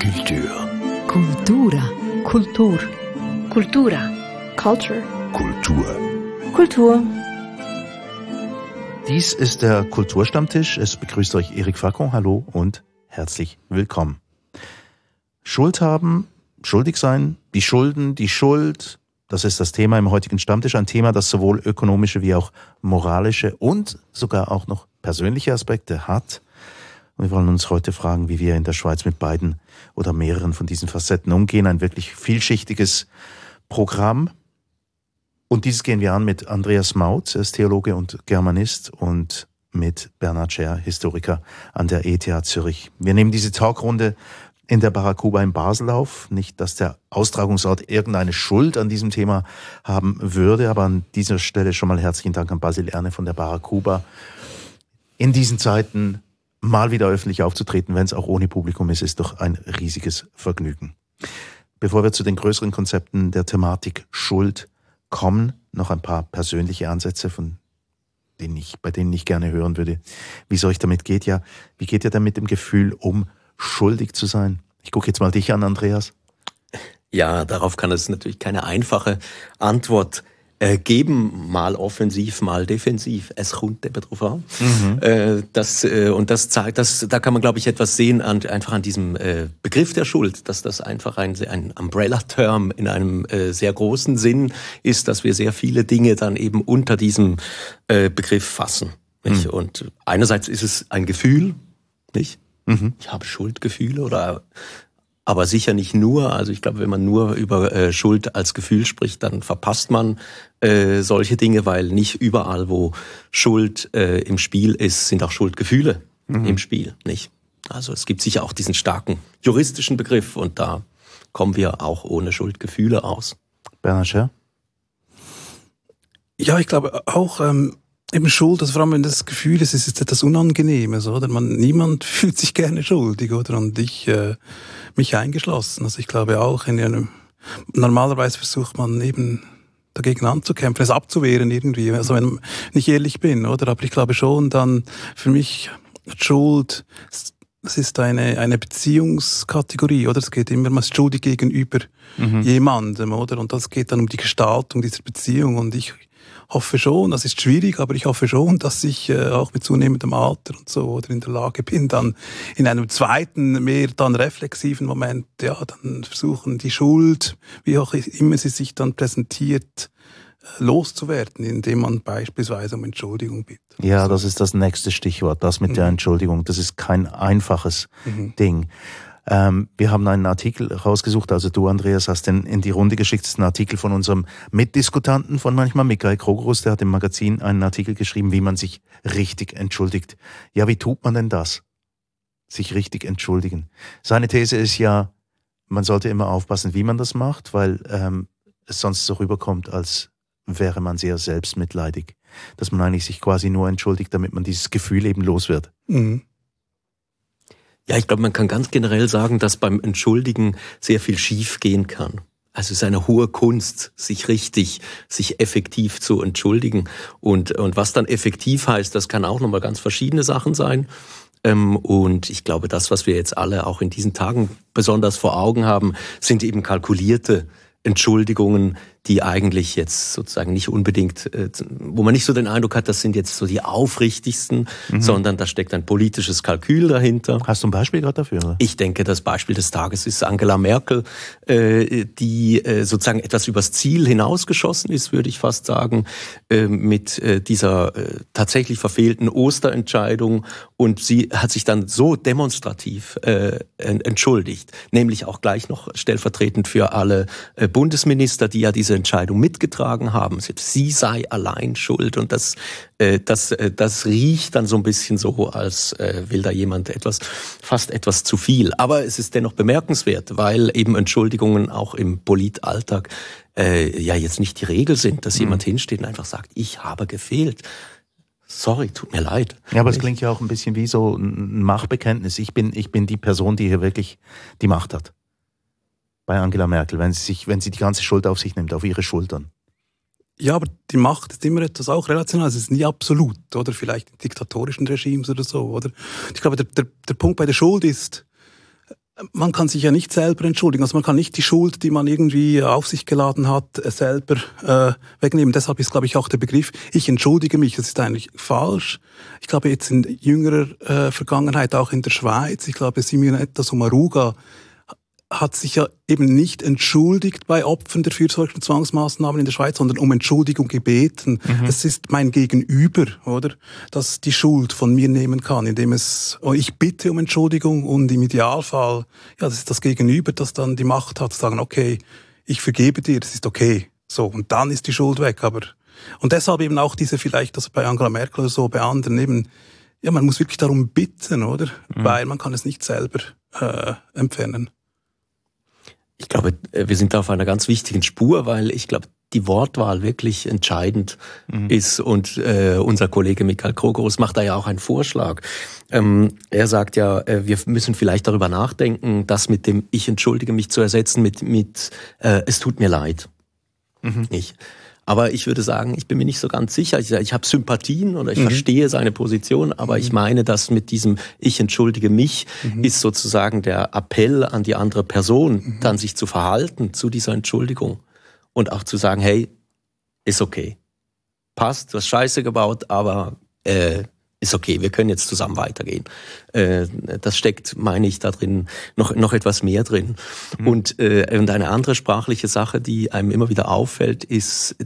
Culture. Cultura. Kultur. Cultura. Culture. Kultur. Kultur. Dies ist der Kulturstammtisch. Es begrüßt euch Erik Facon. Hallo und herzlich willkommen. Schuld haben, schuldig sein, die Schulden, die Schuld. Das ist das Thema im heutigen Stammtisch. Ein Thema, das sowohl ökonomische wie auch moralische und sogar auch noch persönliche Aspekte hat. Und wir wollen uns heute fragen, wie wir in der Schweiz mit beiden oder mehreren von diesen Facetten umgehen. Ein wirklich vielschichtiges Programm. Und dieses gehen wir an mit Andreas Mautz, er ist Theologe und Germanist und mit Bernhard Scher, Historiker an der ETH Zürich. Wir nehmen diese Talkrunde in der Barakuba in Basel auf. Nicht, dass der Austragungsort irgendeine Schuld an diesem Thema haben würde, aber an dieser Stelle schon mal herzlichen Dank an Basil Erne von der Barakuba. In diesen Zeiten mal wieder öffentlich aufzutreten, wenn es auch ohne Publikum ist, ist doch ein riesiges Vergnügen. Bevor wir zu den größeren Konzepten der Thematik Schuld kommen, noch ein paar persönliche Ansätze, von denen ich, bei denen ich gerne hören würde, wie es euch damit geht. Ja, wie geht ihr denn mit dem Gefühl um, schuldig zu sein? Ich gucke jetzt mal dich an, Andreas. Ja, darauf kann es natürlich keine einfache Antwort äh, geben, mal offensiv, mal defensiv. Es kommt eben drauf an. Mhm. Äh, das, äh, und das zeigt, das, da kann man, glaube ich, etwas sehen an, einfach an diesem äh, Begriff der Schuld, dass das einfach ein, ein Umbrella-Term in einem äh, sehr großen Sinn ist, dass wir sehr viele Dinge dann eben unter diesem äh, Begriff fassen. Nicht? Mhm. Und einerseits ist es ein Gefühl, nicht? Mhm. Ich habe Schuldgefühle oder aber sicher nicht nur. Also ich glaube, wenn man nur über äh, Schuld als Gefühl spricht, dann verpasst man äh, solche Dinge, weil nicht überall, wo Schuld äh, im Spiel ist, sind auch Schuldgefühle mhm. im Spiel, nicht? Also es gibt sicher auch diesen starken juristischen Begriff und da kommen wir auch ohne Schuldgefühle aus. Bernhard Scher? Ja, ich glaube auch, ähm, Eben Schuld, also vor allem wenn das Gefühl ist, es ist etwas Unangenehmes, oder? Man, niemand fühlt sich gerne schuldig, oder? Und ich, äh, mich eingeschlossen. Also ich glaube auch in einem, normalerweise versucht man eben dagegen anzukämpfen, es abzuwehren irgendwie, also wenn ich ehrlich bin, oder? Aber ich glaube schon dann, für mich, Schuld, es ist eine, eine Beziehungskategorie, oder? Es geht immer, man ist schuldig gegenüber mhm. jemandem, oder? Und das geht dann um die Gestaltung dieser Beziehung und ich, hoffe schon, das ist schwierig, aber ich hoffe schon, dass ich äh, auch mit zunehmendem Alter und so oder in der Lage bin, dann in einem zweiten, mehr dann reflexiven Moment, ja, dann versuchen die Schuld, wie auch immer sie sich dann präsentiert, äh, loszuwerden, indem man beispielsweise um Entschuldigung bittet. Ja, das ist das nächste Stichwort, das mit mhm. der Entschuldigung. Das ist kein einfaches mhm. Ding. Ähm, wir haben einen Artikel rausgesucht, also du, Andreas, hast den in die Runde geschickt, das ist ein Artikel von unserem Mitdiskutanten von manchmal, Michael Krogerus, der hat im Magazin einen Artikel geschrieben, wie man sich richtig entschuldigt. Ja, wie tut man denn das? Sich richtig entschuldigen. Seine These ist ja, man sollte immer aufpassen, wie man das macht, weil ähm, es sonst so rüberkommt, als wäre man sehr selbstmitleidig. Dass man eigentlich sich quasi nur entschuldigt, damit man dieses Gefühl eben los wird. Mhm. Ja, ich glaube, man kann ganz generell sagen, dass beim Entschuldigen sehr viel schief gehen kann. Also es ist eine hohe Kunst, sich richtig, sich effektiv zu entschuldigen. Und, und was dann effektiv heißt, das kann auch nochmal ganz verschiedene Sachen sein. Ähm, und ich glaube, das, was wir jetzt alle auch in diesen Tagen besonders vor Augen haben, sind eben kalkulierte Entschuldigungen, die eigentlich jetzt sozusagen nicht unbedingt, äh, wo man nicht so den Eindruck hat, das sind jetzt so die aufrichtigsten, mhm. sondern da steckt ein politisches Kalkül dahinter. Hast du ein Beispiel gerade dafür? Oder? Ich denke, das Beispiel des Tages ist Angela Merkel, äh, die äh, sozusagen etwas übers Ziel hinausgeschossen ist, würde ich fast sagen, mit dieser tatsächlich verfehlten Osterentscheidung. Und sie hat sich dann so demonstrativ entschuldigt, nämlich auch gleich noch stellvertretend für alle Bundesminister, die ja diese diese Entscheidung mitgetragen haben. Sie sei allein schuld und das, äh, das, äh, das riecht dann so ein bisschen so, als äh, will da jemand etwas, fast etwas zu viel. Aber es ist dennoch bemerkenswert, weil eben Entschuldigungen auch im Politalltag äh, ja jetzt nicht die Regel sind, dass mhm. jemand hinsteht und einfach sagt, ich habe gefehlt. Sorry, tut mir leid. Ja, aber es klingt ja auch ein bisschen wie so ein Machtbekenntnis. Ich bin, ich bin die Person, die hier wirklich die Macht hat bei Angela Merkel, wenn sie, sich, wenn sie die ganze Schuld auf sich nimmt, auf ihre Schultern. Ja, aber die Macht ist immer etwas auch relational. Es ist nie absolut, oder? Vielleicht in diktatorischen Regimes oder so, oder? Ich glaube, der, der, der Punkt bei der Schuld ist, man kann sich ja nicht selber entschuldigen. Also man kann nicht die Schuld, die man irgendwie auf sich geladen hat, äh, selber äh, wegnehmen. Deshalb ist, glaube ich, auch der Begriff, ich entschuldige mich, das ist eigentlich falsch. Ich glaube, jetzt in jüngerer äh, Vergangenheit, auch in der Schweiz, ich glaube, Simonetta Sommaruga hat sich ja eben nicht entschuldigt bei Opfern der fürsorglichen Zwangsmaßnahmen in der Schweiz, sondern um Entschuldigung gebeten. Mhm. Es ist mein Gegenüber, oder, das die Schuld von mir nehmen kann, indem es, oh, ich bitte um Entschuldigung und im Idealfall, ja, das ist das Gegenüber, das dann die Macht hat, zu sagen, okay, ich vergebe dir, das ist okay. So, und dann ist die Schuld weg, aber, und deshalb eben auch diese vielleicht, also bei Angela Merkel oder so, bei anderen eben, ja, man muss wirklich darum bitten, oder? Mhm. Weil man kann es nicht selber äh, entfernen. Ich glaube, äh, wir sind da auf einer ganz wichtigen Spur, weil ich glaube, die Wortwahl wirklich entscheidend mhm. ist. Und äh, unser Kollege Michael Krogerus macht da ja auch einen Vorschlag. Ähm, er sagt ja, äh, wir müssen vielleicht darüber nachdenken, das mit dem Ich entschuldige mich zu ersetzen mit, mit äh, Es tut mir leid. Mhm. Nicht? Aber ich würde sagen, ich bin mir nicht so ganz sicher. Ich, ich habe Sympathien oder ich mhm. verstehe seine Position, aber mhm. ich meine, dass mit diesem Ich entschuldige mich mhm. ist sozusagen der Appell an die andere Person, mhm. dann sich zu verhalten zu dieser Entschuldigung und auch zu sagen, hey, ist okay. Passt, du hast Scheiße gebaut, aber äh, ist okay, wir können jetzt zusammen weitergehen. Äh, das steckt, meine ich, da drin noch, noch etwas mehr drin. Mhm. Und, äh, und eine andere sprachliche Sache, die einem immer wieder auffällt, ist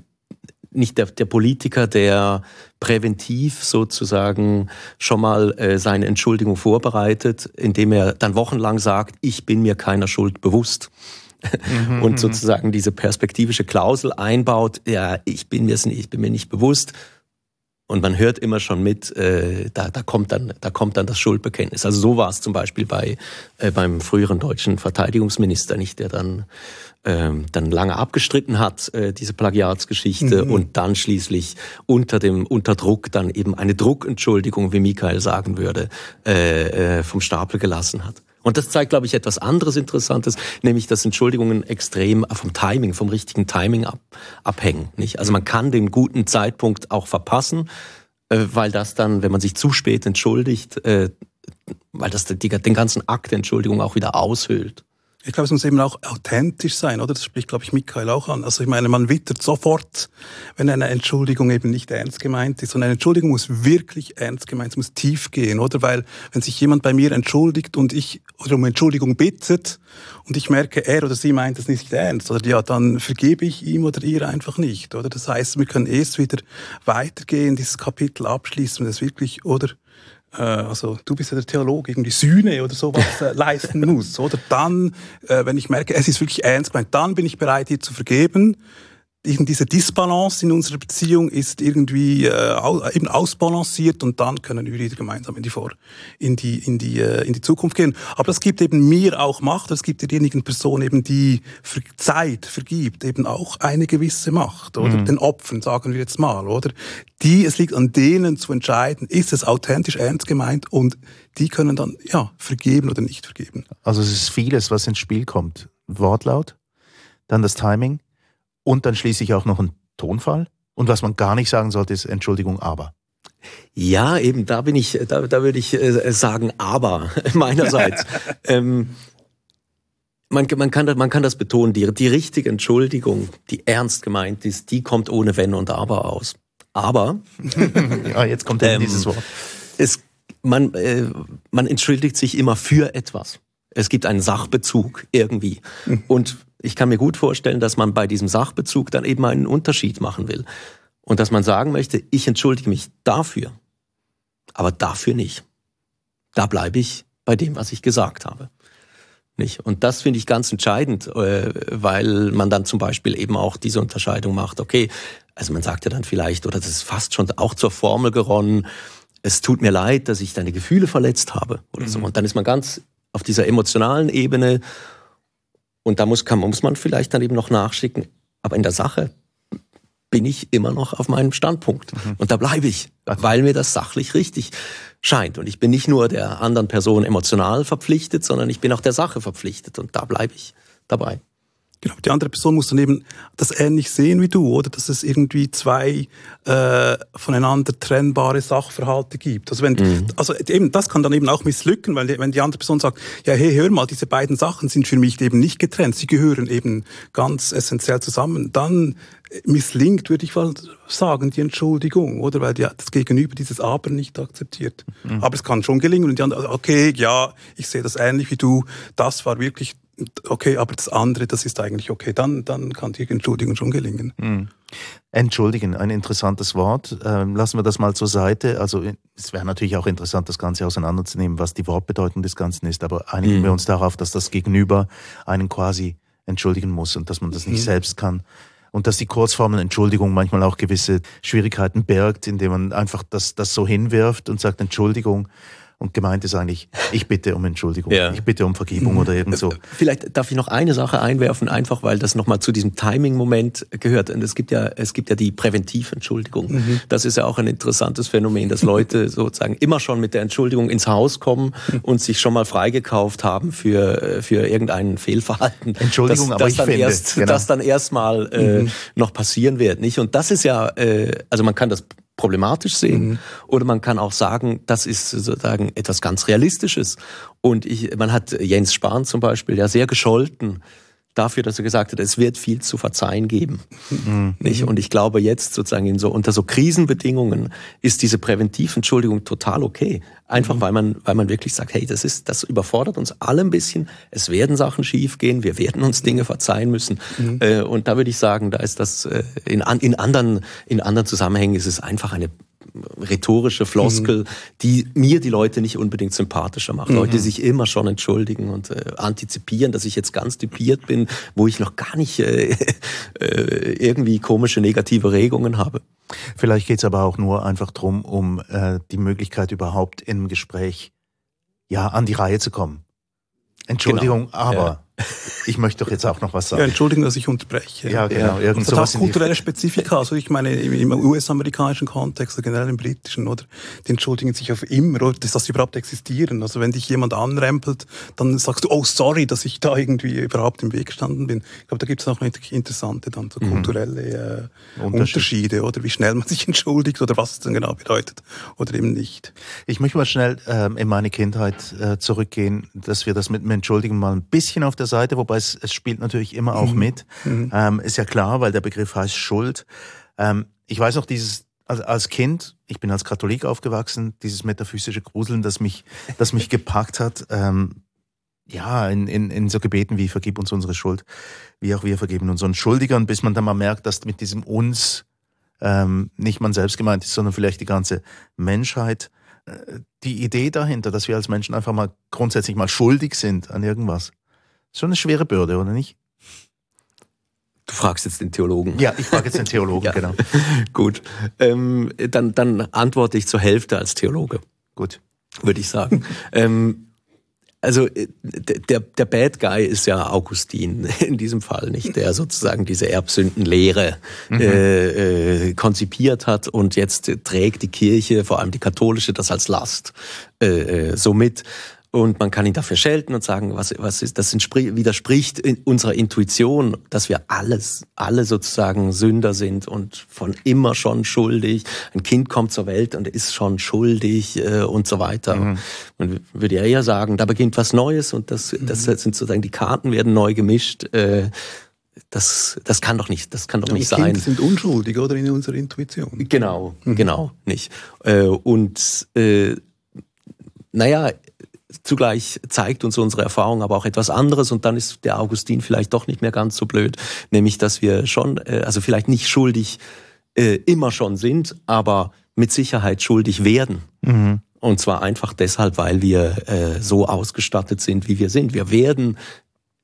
nicht der, der Politiker, der präventiv sozusagen schon mal äh, seine Entschuldigung vorbereitet, indem er dann wochenlang sagt, ich bin mir keiner Schuld bewusst. Mhm, und sozusagen diese perspektivische Klausel einbaut, ja, ich bin mir, ich bin mir nicht bewusst, und man hört immer schon mit, äh, da, da, kommt dann, da kommt dann das Schuldbekenntnis. Also so war es zum Beispiel bei, äh, beim früheren deutschen Verteidigungsminister, nicht, der dann, ähm, dann lange abgestritten hat, äh, diese Plagiatsgeschichte, mhm. und dann schließlich unter dem unter Druck dann eben eine Druckentschuldigung, wie Michael sagen würde, äh, äh, vom Stapel gelassen hat. Und das zeigt, glaube ich, etwas anderes Interessantes, nämlich dass Entschuldigungen extrem vom Timing, vom richtigen Timing ab, abhängen. Nicht? Also man kann den guten Zeitpunkt auch verpassen, äh, weil das dann, wenn man sich zu spät entschuldigt, äh, weil das den ganzen Akt der Entschuldigung auch wieder aushöhlt. Ich glaube, es muss eben auch authentisch sein, oder? Das spricht, glaube ich, Michael auch an. Also ich meine, man wittert sofort, wenn eine Entschuldigung eben nicht ernst gemeint ist. Und eine Entschuldigung muss wirklich ernst gemeint, es muss tief gehen, oder? Weil wenn sich jemand bei mir entschuldigt und ich oder um Entschuldigung bittet und ich merke, er oder sie meint es nicht ernst, oder ja, dann vergebe ich ihm oder ihr einfach nicht, oder? Das heißt, wir können erst wieder weitergehen, dieses Kapitel abschließen, wenn es wirklich, oder? Äh, also du bist ja der Theologe, irgendwie Sühne oder sowas äh, leisten muss, oder? Dann, äh, wenn ich merke, es ist wirklich ernst gemeint, dann bin ich bereit, dir zu vergeben diese Disbalance in unserer Beziehung ist irgendwie äh, eben ausbalanciert und dann können wir wieder gemeinsam in die vor in die in die äh, in die Zukunft gehen. Aber es gibt eben mir auch Macht. Es gibt derjenigen Person eben die für Zeit vergibt eben auch eine gewisse Macht oder mhm. den Opfern sagen wir jetzt mal oder die es liegt an denen zu entscheiden, ist es authentisch ernst gemeint und die können dann ja vergeben oder nicht vergeben. Also es ist vieles, was ins Spiel kommt. Wortlaut, dann das Timing und dann schließlich auch noch ein Tonfall. Und was man gar nicht sagen sollte, ist Entschuldigung, aber. Ja, eben, da bin ich, da, da würde ich äh, sagen, aber meinerseits. ähm, man, man, kann, das, man kann das betonen, die, die richtige Entschuldigung, die ernst gemeint ist, die kommt ohne Wenn und Aber aus. Aber. ja, jetzt kommt ähm, dieses Wort. Es, man, äh, man entschuldigt sich immer für etwas. Es gibt einen Sachbezug irgendwie. Mhm. Und ich kann mir gut vorstellen, dass man bei diesem Sachbezug dann eben einen Unterschied machen will. Und dass man sagen möchte, ich entschuldige mich dafür, aber dafür nicht. Da bleibe ich bei dem, was ich gesagt habe. Nicht? Und das finde ich ganz entscheidend, äh, weil man dann zum Beispiel eben auch diese Unterscheidung macht. Okay, also man sagt ja dann vielleicht, oder das ist fast schon auch zur Formel geronnen, es tut mir leid, dass ich deine Gefühle verletzt habe oder mhm. so. Und dann ist man ganz auf dieser emotionalen Ebene und da muss, kann, muss man vielleicht dann eben noch nachschicken, aber in der Sache bin ich immer noch auf meinem Standpunkt. Mhm. Und da bleibe ich, weil mir das sachlich richtig scheint. Und ich bin nicht nur der anderen Person emotional verpflichtet, sondern ich bin auch der Sache verpflichtet. Und da bleibe ich dabei. Genau, die andere Person muss dann eben das ähnlich sehen wie du, oder dass es irgendwie zwei äh, voneinander trennbare Sachverhalte gibt. Also wenn, mhm. also eben das kann dann eben auch misslücken, weil wenn die andere Person sagt, ja, hey, hör mal, diese beiden Sachen sind für mich eben nicht getrennt, sie gehören eben ganz essentiell zusammen, dann misslingt, würde ich mal sagen, die Entschuldigung, oder? Weil die, das Gegenüber dieses Aber nicht akzeptiert. Mhm. Aber es kann schon gelingen und die andere, okay, ja, ich sehe das ähnlich wie du, das war wirklich okay, aber das andere, das ist eigentlich okay, dann, dann kann die Entschuldigung schon gelingen. Mhm. Entschuldigen, ein interessantes Wort. Ähm, lassen wir das mal zur Seite. Also es wäre natürlich auch interessant, das Ganze auseinanderzunehmen, was die Wortbedeutung des Ganzen ist, aber einigen mhm. wir uns darauf, dass das Gegenüber einen quasi entschuldigen muss und dass man das nicht mhm. selbst kann. Und dass die Kurzformel Entschuldigung manchmal auch gewisse Schwierigkeiten birgt, indem man einfach das, das so hinwirft und sagt Entschuldigung. Und gemeint ist eigentlich, ich bitte um Entschuldigung, ja. ich bitte um Vergebung oder irgend so. Äh, vielleicht darf ich noch eine Sache einwerfen, einfach weil das nochmal zu diesem Timing-Moment gehört. Und es gibt ja, es gibt ja die Präventiventschuldigung. Mhm. Das ist ja auch ein interessantes Phänomen, dass Leute sozusagen immer schon mit der Entschuldigung ins Haus kommen und sich schon mal freigekauft haben für, für irgendein Fehlverhalten. Entschuldigung, das, aber das ich dann finde, erst, genau. das dann erstmal äh, mhm. noch passieren wird, nicht? Und das ist ja, äh, also man kann das problematisch sehen. Mhm. Oder man kann auch sagen, das ist sozusagen etwas ganz Realistisches. Und ich, man hat Jens Spahn zum Beispiel ja sehr gescholten dafür, dass er gesagt hat, es wird viel zu verzeihen geben. Mhm. Nicht? Und ich glaube jetzt sozusagen in so, unter so Krisenbedingungen ist diese Präventiventschuldigung total okay. Einfach mhm. weil man, weil man wirklich sagt, hey, das ist, das überfordert uns alle ein bisschen. Es werden Sachen schiefgehen. Wir werden uns Dinge verzeihen müssen. Mhm. Äh, und da würde ich sagen, da ist das, äh, in, in anderen, in anderen Zusammenhängen ist es einfach eine rhetorische Floskel, mhm. die mir die Leute nicht unbedingt sympathischer macht. Mhm. Leute, die sich immer schon entschuldigen und äh, antizipieren, dass ich jetzt ganz typiert bin, wo ich noch gar nicht äh, äh, irgendwie komische negative Regungen habe. Vielleicht geht es aber auch nur einfach drum, um äh, die Möglichkeit überhaupt im Gespräch ja an die Reihe zu kommen. Entschuldigung, genau. aber ja. Ich möchte doch jetzt auch noch was sagen. Ja, Entschuldigen, dass ich unterbreche. Ja, genau. Irgend das hat auch kulturelle Spezifika. Also ich meine, im, US-amerikanischen Kontext, oder generell im britischen, oder? Die entschuldigen sich auf immer, oder? Dass das überhaupt existieren. Also wenn dich jemand anrempelt, dann sagst du, oh, sorry, dass ich da irgendwie überhaupt im Weg gestanden bin. Ich glaube, da gibt es auch interessante dann so mhm. kulturelle äh, Unterschiede, oder? Wie schnell man sich entschuldigt oder was es dann genau bedeutet oder eben nicht. Ich möchte mal schnell ähm, in meine Kindheit äh, zurückgehen, dass wir das mit dem Entschuldigen mal ein bisschen auf der Seite, wobei es, es spielt natürlich immer auch mhm. mit. Mhm. Ähm, ist ja klar, weil der Begriff heißt Schuld. Ähm, ich weiß noch dieses, also als Kind, ich bin als Katholik aufgewachsen, dieses metaphysische Gruseln, das mich, das mich gepackt hat. Ähm, ja, in, in, in so Gebeten wie vergib uns unsere Schuld, wie auch wir vergeben unseren Schuldigern, bis man dann mal merkt, dass mit diesem uns ähm, nicht man selbst gemeint ist, sondern vielleicht die ganze Menschheit. Äh, die Idee dahinter, dass wir als Menschen einfach mal grundsätzlich mal schuldig sind an irgendwas, Schon eine schwere Bürde, oder nicht? Du fragst jetzt den Theologen. Ja, ich frage jetzt den Theologen, ja. genau. Gut. Ähm, dann, dann antworte ich zur Hälfte als Theologe. Gut. Würde ich sagen. ähm, also äh, der, der Bad Guy ist ja Augustin in diesem Fall, nicht? Der sozusagen diese Erbsündenlehre mhm. äh, äh, konzipiert hat und jetzt trägt die Kirche, vor allem die katholische, das als Last äh, äh so mit. Und man kann ihn dafür schelten und sagen, was, was ist, das widerspricht in unserer Intuition, dass wir alles, alle sozusagen Sünder sind und von immer schon schuldig. Ein Kind kommt zur Welt und ist schon schuldig äh, und so weiter. Mhm. Man würde ja eher sagen, da beginnt was Neues und das, das mhm. sind sozusagen die Karten werden neu gemischt. Äh, das, das kann doch nicht, das kann doch ja, nicht sein. Kinder sind unschuldig oder in unserer Intuition. Genau, mhm. genau, nicht. Äh, und äh, naja, Zugleich zeigt uns unsere Erfahrung aber auch etwas anderes und dann ist der Augustin vielleicht doch nicht mehr ganz so blöd, nämlich dass wir schon, äh, also vielleicht nicht schuldig äh, immer schon sind, aber mit Sicherheit schuldig werden. Mhm. Und zwar einfach deshalb, weil wir äh, so ausgestattet sind, wie wir sind. Wir werden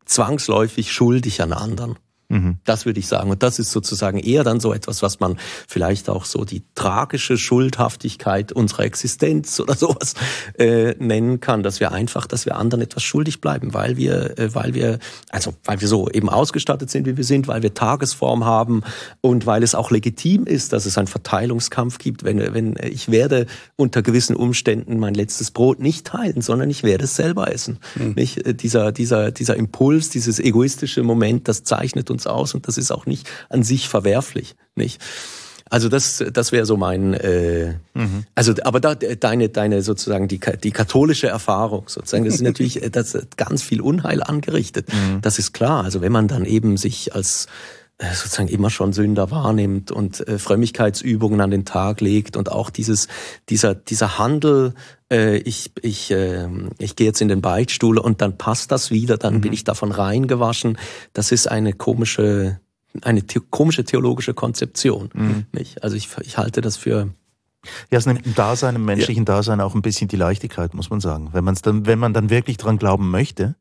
zwangsläufig schuldig an anderen. Mhm. Das würde ich sagen. Und das ist sozusagen eher dann so etwas, was man vielleicht auch so die tragische Schuldhaftigkeit unserer Existenz oder sowas äh, nennen kann, dass wir einfach, dass wir anderen etwas schuldig bleiben, weil wir, äh, weil wir, also weil wir so eben ausgestattet sind, wie wir sind, weil wir Tagesform haben und weil es auch legitim ist, dass es einen Verteilungskampf gibt. Wenn, wenn ich werde unter gewissen Umständen mein letztes Brot nicht teilen, sondern ich werde es selber essen. Mhm. Nicht? Äh, dieser, dieser, dieser Impuls, dieses egoistische Moment, das zeichnet uns uns aus und das ist auch nicht an sich verwerflich, nicht? Also das, das wäre so mein, äh, mhm. also aber da, deine, deine sozusagen die, die katholische Erfahrung sozusagen, das ist natürlich, äh, das hat ganz viel Unheil angerichtet. Mhm. Das ist klar. Also wenn man dann eben sich als äh, sozusagen immer schon Sünder wahrnimmt und äh, Frömmigkeitsübungen an den Tag legt und auch dieses dieser dieser Handel äh, ich ich äh, ich gehe jetzt in den Beichtstuhl und dann passt das wieder dann mhm. bin ich davon reingewaschen das ist eine komische eine the komische theologische Konzeption mhm. nicht also ich ich halte das für ja, es nimmt im Dasein, im menschlichen ja. Dasein auch ein bisschen die Leichtigkeit, muss man sagen. Wenn man es dann, wenn man dann wirklich dran glauben möchte,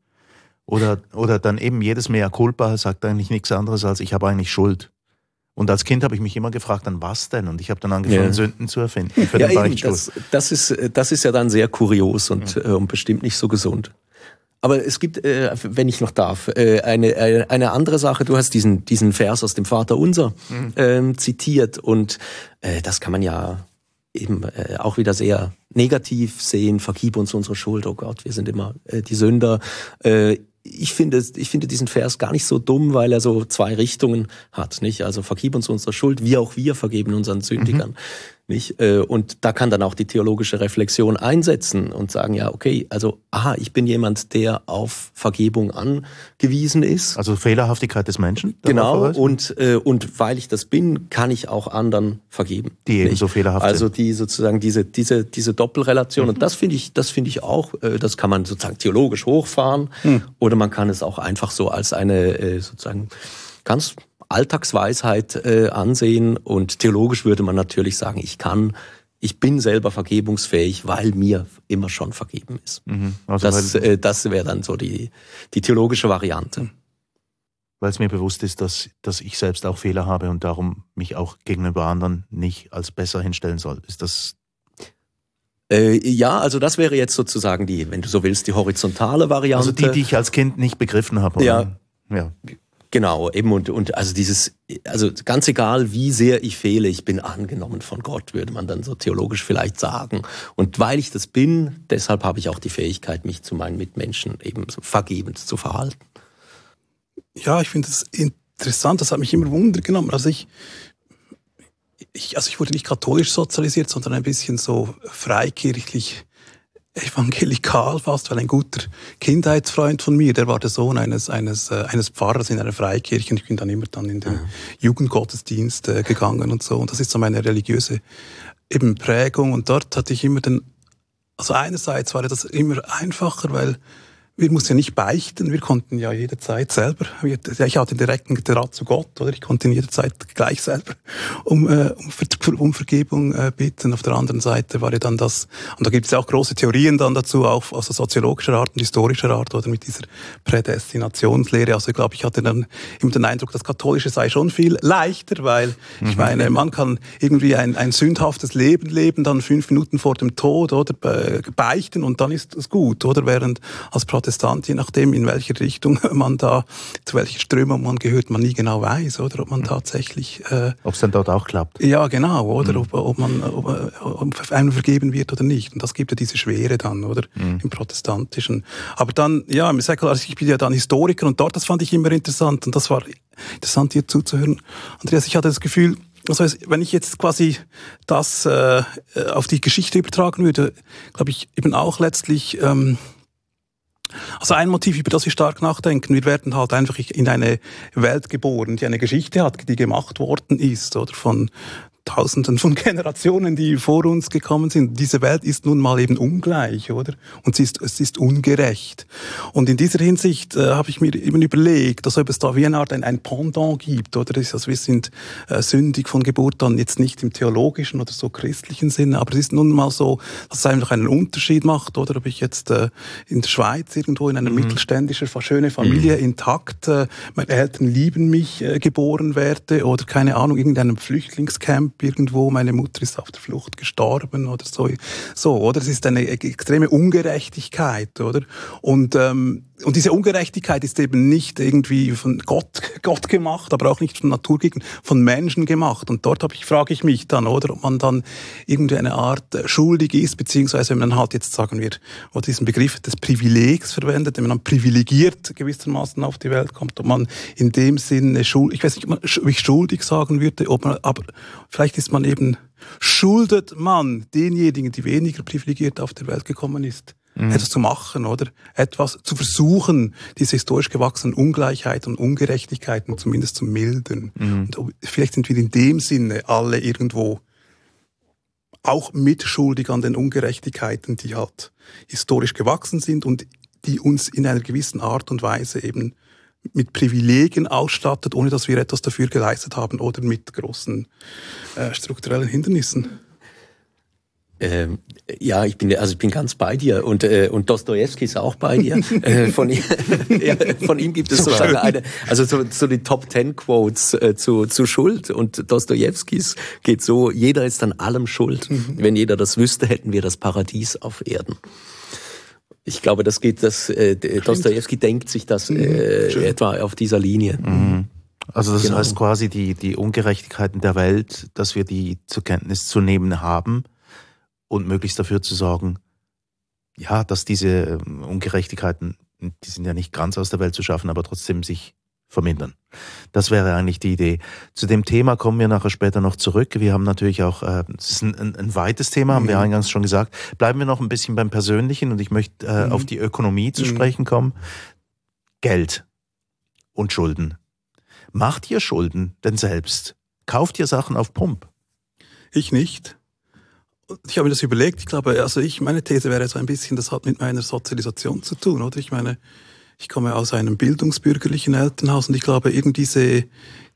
oder, oder dann eben jedes Mea culpa sagt eigentlich nichts anderes als, ich habe eigentlich Schuld. Und als Kind habe ich mich immer gefragt, dann was denn? Und ich habe dann angefangen, ja. Sünden zu erfinden für ja, den Beichtstuhl. Das, das, ist, das ist ja dann sehr kurios und, ja. äh, und bestimmt nicht so gesund. Aber es gibt, äh, wenn ich noch darf, äh, eine, äh, eine andere Sache. Du hast diesen, diesen Vers aus dem Vater Unser mhm. ähm, zitiert und äh, das kann man ja eben äh, auch wieder sehr negativ sehen. Vergib uns unsere Schuld, oh Gott, wir sind immer äh, die Sünder. Äh, ich finde, ich finde diesen Vers gar nicht so dumm, weil er so zwei Richtungen hat, nicht? Also vergib uns unsere Schuld, wie auch wir vergeben unseren Sündigern. Mhm. Nicht? Äh, und da kann dann auch die theologische Reflexion einsetzen und sagen, ja, okay, also, aha, ich bin jemand, der auf Vergebung angewiesen ist. Also Fehlerhaftigkeit des Menschen? Genau, und, äh, und weil ich das bin, kann ich auch anderen vergeben. Die ebenso fehlerhaft Also die sozusagen diese, diese, diese Doppelrelation. Mhm. Und das finde ich, das finde ich auch, äh, das kann man sozusagen theologisch hochfahren mhm. oder man kann es auch einfach so als eine sozusagen ganz Alltagsweisheit äh, ansehen und theologisch würde man natürlich sagen, ich kann, ich bin selber vergebungsfähig, weil mir immer schon vergeben ist. Mhm. Also das äh, das wäre dann so die, die theologische Variante. Weil es mir bewusst ist, dass, dass ich selbst auch Fehler habe und darum mich auch gegenüber anderen nicht als besser hinstellen soll. Ist das äh, ja, also das wäre jetzt sozusagen die, wenn du so willst, die horizontale Variante. Also die, die ich als Kind nicht begriffen habe. Oder? Ja. ja. Genau, eben und, und also dieses, also ganz egal, wie sehr ich fehle, ich bin angenommen von Gott, würde man dann so theologisch vielleicht sagen. Und weil ich das bin, deshalb habe ich auch die Fähigkeit, mich zu meinen Mitmenschen eben so vergebend zu verhalten. Ja, ich finde das interessant, das hat mich immer Wunder genommen. Also ich, ich, also ich wurde nicht katholisch sozialisiert, sondern ein bisschen so freikirchlich evangelikal fast, weil ein guter Kindheitsfreund von mir, der war der Sohn eines, eines, äh, eines Pfarrers in einer Freikirche und ich bin dann immer dann in den mhm. Jugendgottesdienst äh, gegangen und so. Und das ist so meine religiöse eben Prägung und dort hatte ich immer den, also einerseits war das immer einfacher, weil wir mussten ja nicht beichten, wir konnten ja jederzeit selber, ich hatte direkten Draht zu Gott, oder ich konnte ihn jederzeit gleich selber um, äh, um, um Vergebung äh, bitten. Auf der anderen Seite war ja dann das, und da gibt es ja auch große Theorien dann dazu, auch also soziologischer Art und historischer Art, oder mit dieser Prädestinationslehre. Also ich glaube, ich hatte dann immer den Eindruck, das Katholische sei schon viel leichter, weil ich mhm. meine, man kann irgendwie ein, ein sündhaftes Leben leben, dann fünf Minuten vor dem Tod oder beichten und dann ist es gut, oder? Während als Protestant Protestant, je nachdem, in welche Richtung man da, zu welcher Strömung man gehört, man nie genau weiß, oder ob man tatsächlich... Äh, ob es dann dort auch klappt. Ja, genau, oder mhm. ob, ob man ob, ob einem vergeben wird oder nicht. Und das gibt ja diese Schwere dann, oder, mhm. im Protestantischen. Aber dann, ja, im Säkular, also ich bin ja dann Historiker und dort, das fand ich immer interessant und das war interessant, hier zuzuhören. Andreas, ich hatte das Gefühl, also wenn ich jetzt quasi das äh, auf die Geschichte übertragen würde, glaube ich eben auch letztlich ähm, also ein Motiv, über das wir stark nachdenken, wir werden halt einfach in eine Welt geboren, die eine Geschichte hat, die gemacht worden ist, oder? Von Tausenden von Generationen, die vor uns gekommen sind. Diese Welt ist nun mal eben ungleich, oder? Und sie ist, es ist ungerecht. Und in dieser Hinsicht äh, habe ich mir eben überlegt, dass ob es da wie eine Art ein, ein Pendant gibt, oder? Also wir sind äh, sündig von Geburt an, jetzt nicht im theologischen oder so christlichen Sinne, aber es ist nun mal so, dass es einfach einen Unterschied macht, oder? Ob ich jetzt äh, in der Schweiz irgendwo in einer mhm. mittelständischen, schöne Familie mhm. intakt, äh, meine Eltern lieben mich, äh, geboren werde, oder keine Ahnung, irgendeinem Flüchtlingscamp irgendwo, meine Mutter ist auf der Flucht gestorben oder so. So, oder? Es ist eine extreme Ungerechtigkeit, oder? Und, ähm, und diese Ungerechtigkeit ist eben nicht irgendwie von Gott, Gott gemacht, aber auch nicht von Natur gegen, von Menschen gemacht. Und dort ich, frage ich mich dann, oder, ob man dann irgendwie eine Art äh, schuldig ist, beziehungsweise wenn man halt jetzt, sagen wir, oder diesen Begriff des Privilegs verwendet, wenn man privilegiert gewissermaßen auf die Welt kommt, ob man in dem Sinne schuld, ich weiß nicht, ob ich schuldig sagen würde, ob man, aber vielleicht ist man eben, schuldet man denjenigen, die weniger privilegiert auf die Welt gekommen ist, mhm. etwas zu machen, oder? Etwas zu versuchen, diese historisch gewachsenen Ungleichheiten und Ungerechtigkeiten zumindest zu mildern. Mhm. Und vielleicht sind wir in dem Sinne alle irgendwo auch mitschuldig an den Ungerechtigkeiten, die halt historisch gewachsen sind und die uns in einer gewissen Art und Weise eben mit Privilegien ausstattet, ohne dass wir etwas dafür geleistet haben oder mit großen äh, strukturellen Hindernissen. Ähm, ja, ich bin also ich bin ganz bei dir und äh, und Dostoevsky ist auch bei dir. äh, von, ihm, ja, von ihm gibt es sozusagen eine, also so, so die Top Ten Quotes äh, zu zu Schuld und Dostojewskis geht so: Jeder ist an allem schuld. Mhm. Wenn jeder das wüsste, hätten wir das Paradies auf Erden. Ich glaube, das geht, das äh, Dostoevsky denkt sich das mhm. äh, etwa auf dieser Linie. Mhm. Also das genau. heißt quasi die die Ungerechtigkeiten der Welt, dass wir die zur Kenntnis zu nehmen haben und möglichst dafür zu sorgen, ja, dass diese ähm, Ungerechtigkeiten, die sind ja nicht ganz aus der Welt zu schaffen, aber trotzdem sich vermindern. Das wäre eigentlich die Idee. Zu dem Thema kommen wir nachher später noch zurück. Wir haben natürlich auch, äh, es ist ein, ein, ein weites Thema, haben mhm. wir eingangs schon gesagt. Bleiben wir noch ein bisschen beim Persönlichen und ich möchte äh, mhm. auf die Ökonomie zu mhm. sprechen kommen. Geld und Schulden. Macht ihr Schulden denn selbst? Kauft ihr Sachen auf Pump? Ich nicht ich habe mir das überlegt. Ich glaube, also ich, meine These wäre so ein bisschen, das hat mit meiner Sozialisation zu tun, oder? Ich meine, ich komme aus einem bildungsbürgerlichen Elternhaus und ich glaube, eben diese,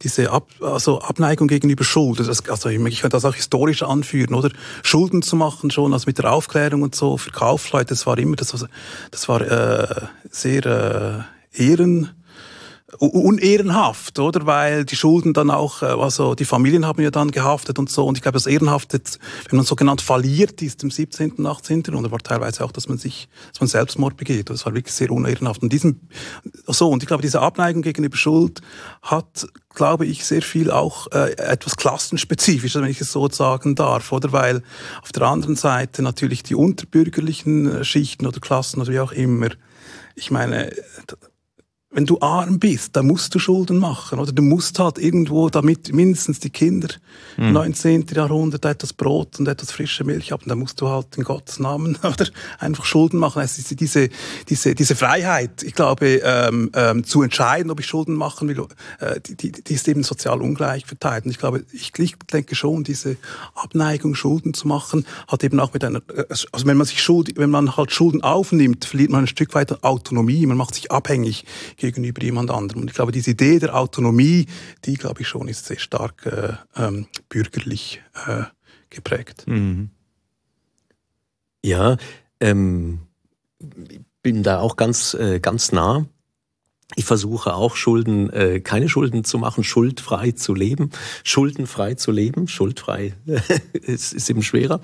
diese Ab, also Abneigung gegenüber Schulden, das, also ich kann das auch historisch anführen, oder? Schulden zu machen schon, also mit der Aufklärung und so, für Kaufleute, das war immer, das war, das war äh, sehr äh, ehren unehrenhaft, oder? Weil die Schulden dann auch, äh, also die Familien haben ja dann gehaftet und so. Und ich glaube, das Ehrenhafte, wenn man sogenannt verliert ist im 17., und 18. und war teilweise auch, dass man sich, dass man Selbstmord begeht. Das war wirklich sehr unehrenhaft. Und diesem, so, und ich glaube, diese Abneigung gegenüber Schuld hat, glaube ich, sehr viel auch äh, etwas klassenspezifisches, wenn ich es so sagen darf, oder? Weil auf der anderen Seite natürlich die unterbürgerlichen äh, Schichten oder Klassen oder wie auch immer, ich meine, wenn du arm bist, dann musst du Schulden machen. Oder du musst halt irgendwo, damit mindestens die Kinder im mhm. 19. Jahrhundert etwas Brot und etwas frische Milch haben, dann musst du halt in Gottes Namen oder einfach Schulden machen. Es ist diese, diese, diese Freiheit, ich glaube, ähm, ähm, zu entscheiden, ob ich Schulden machen will, äh, die, die ist eben sozial ungleich verteilt. Und ich glaube, ich, ich denke schon, diese Abneigung, Schulden zu machen, hat eben auch mit einer, äh, also wenn man sich Schuld, wenn man halt Schulden aufnimmt, verliert man ein Stück weit Autonomie, man macht sich abhängig gegenüber jemand anderem. Und ich glaube, diese Idee der Autonomie, die, glaube ich, schon ist sehr stark äh, ähm, bürgerlich äh, geprägt. Mhm. Ja, ähm, bin da auch ganz, äh, ganz nah. Ich versuche auch Schulden, äh, keine Schulden zu machen, schuldfrei zu leben, schuldenfrei zu leben. Schuldfrei ist, ist eben schwerer.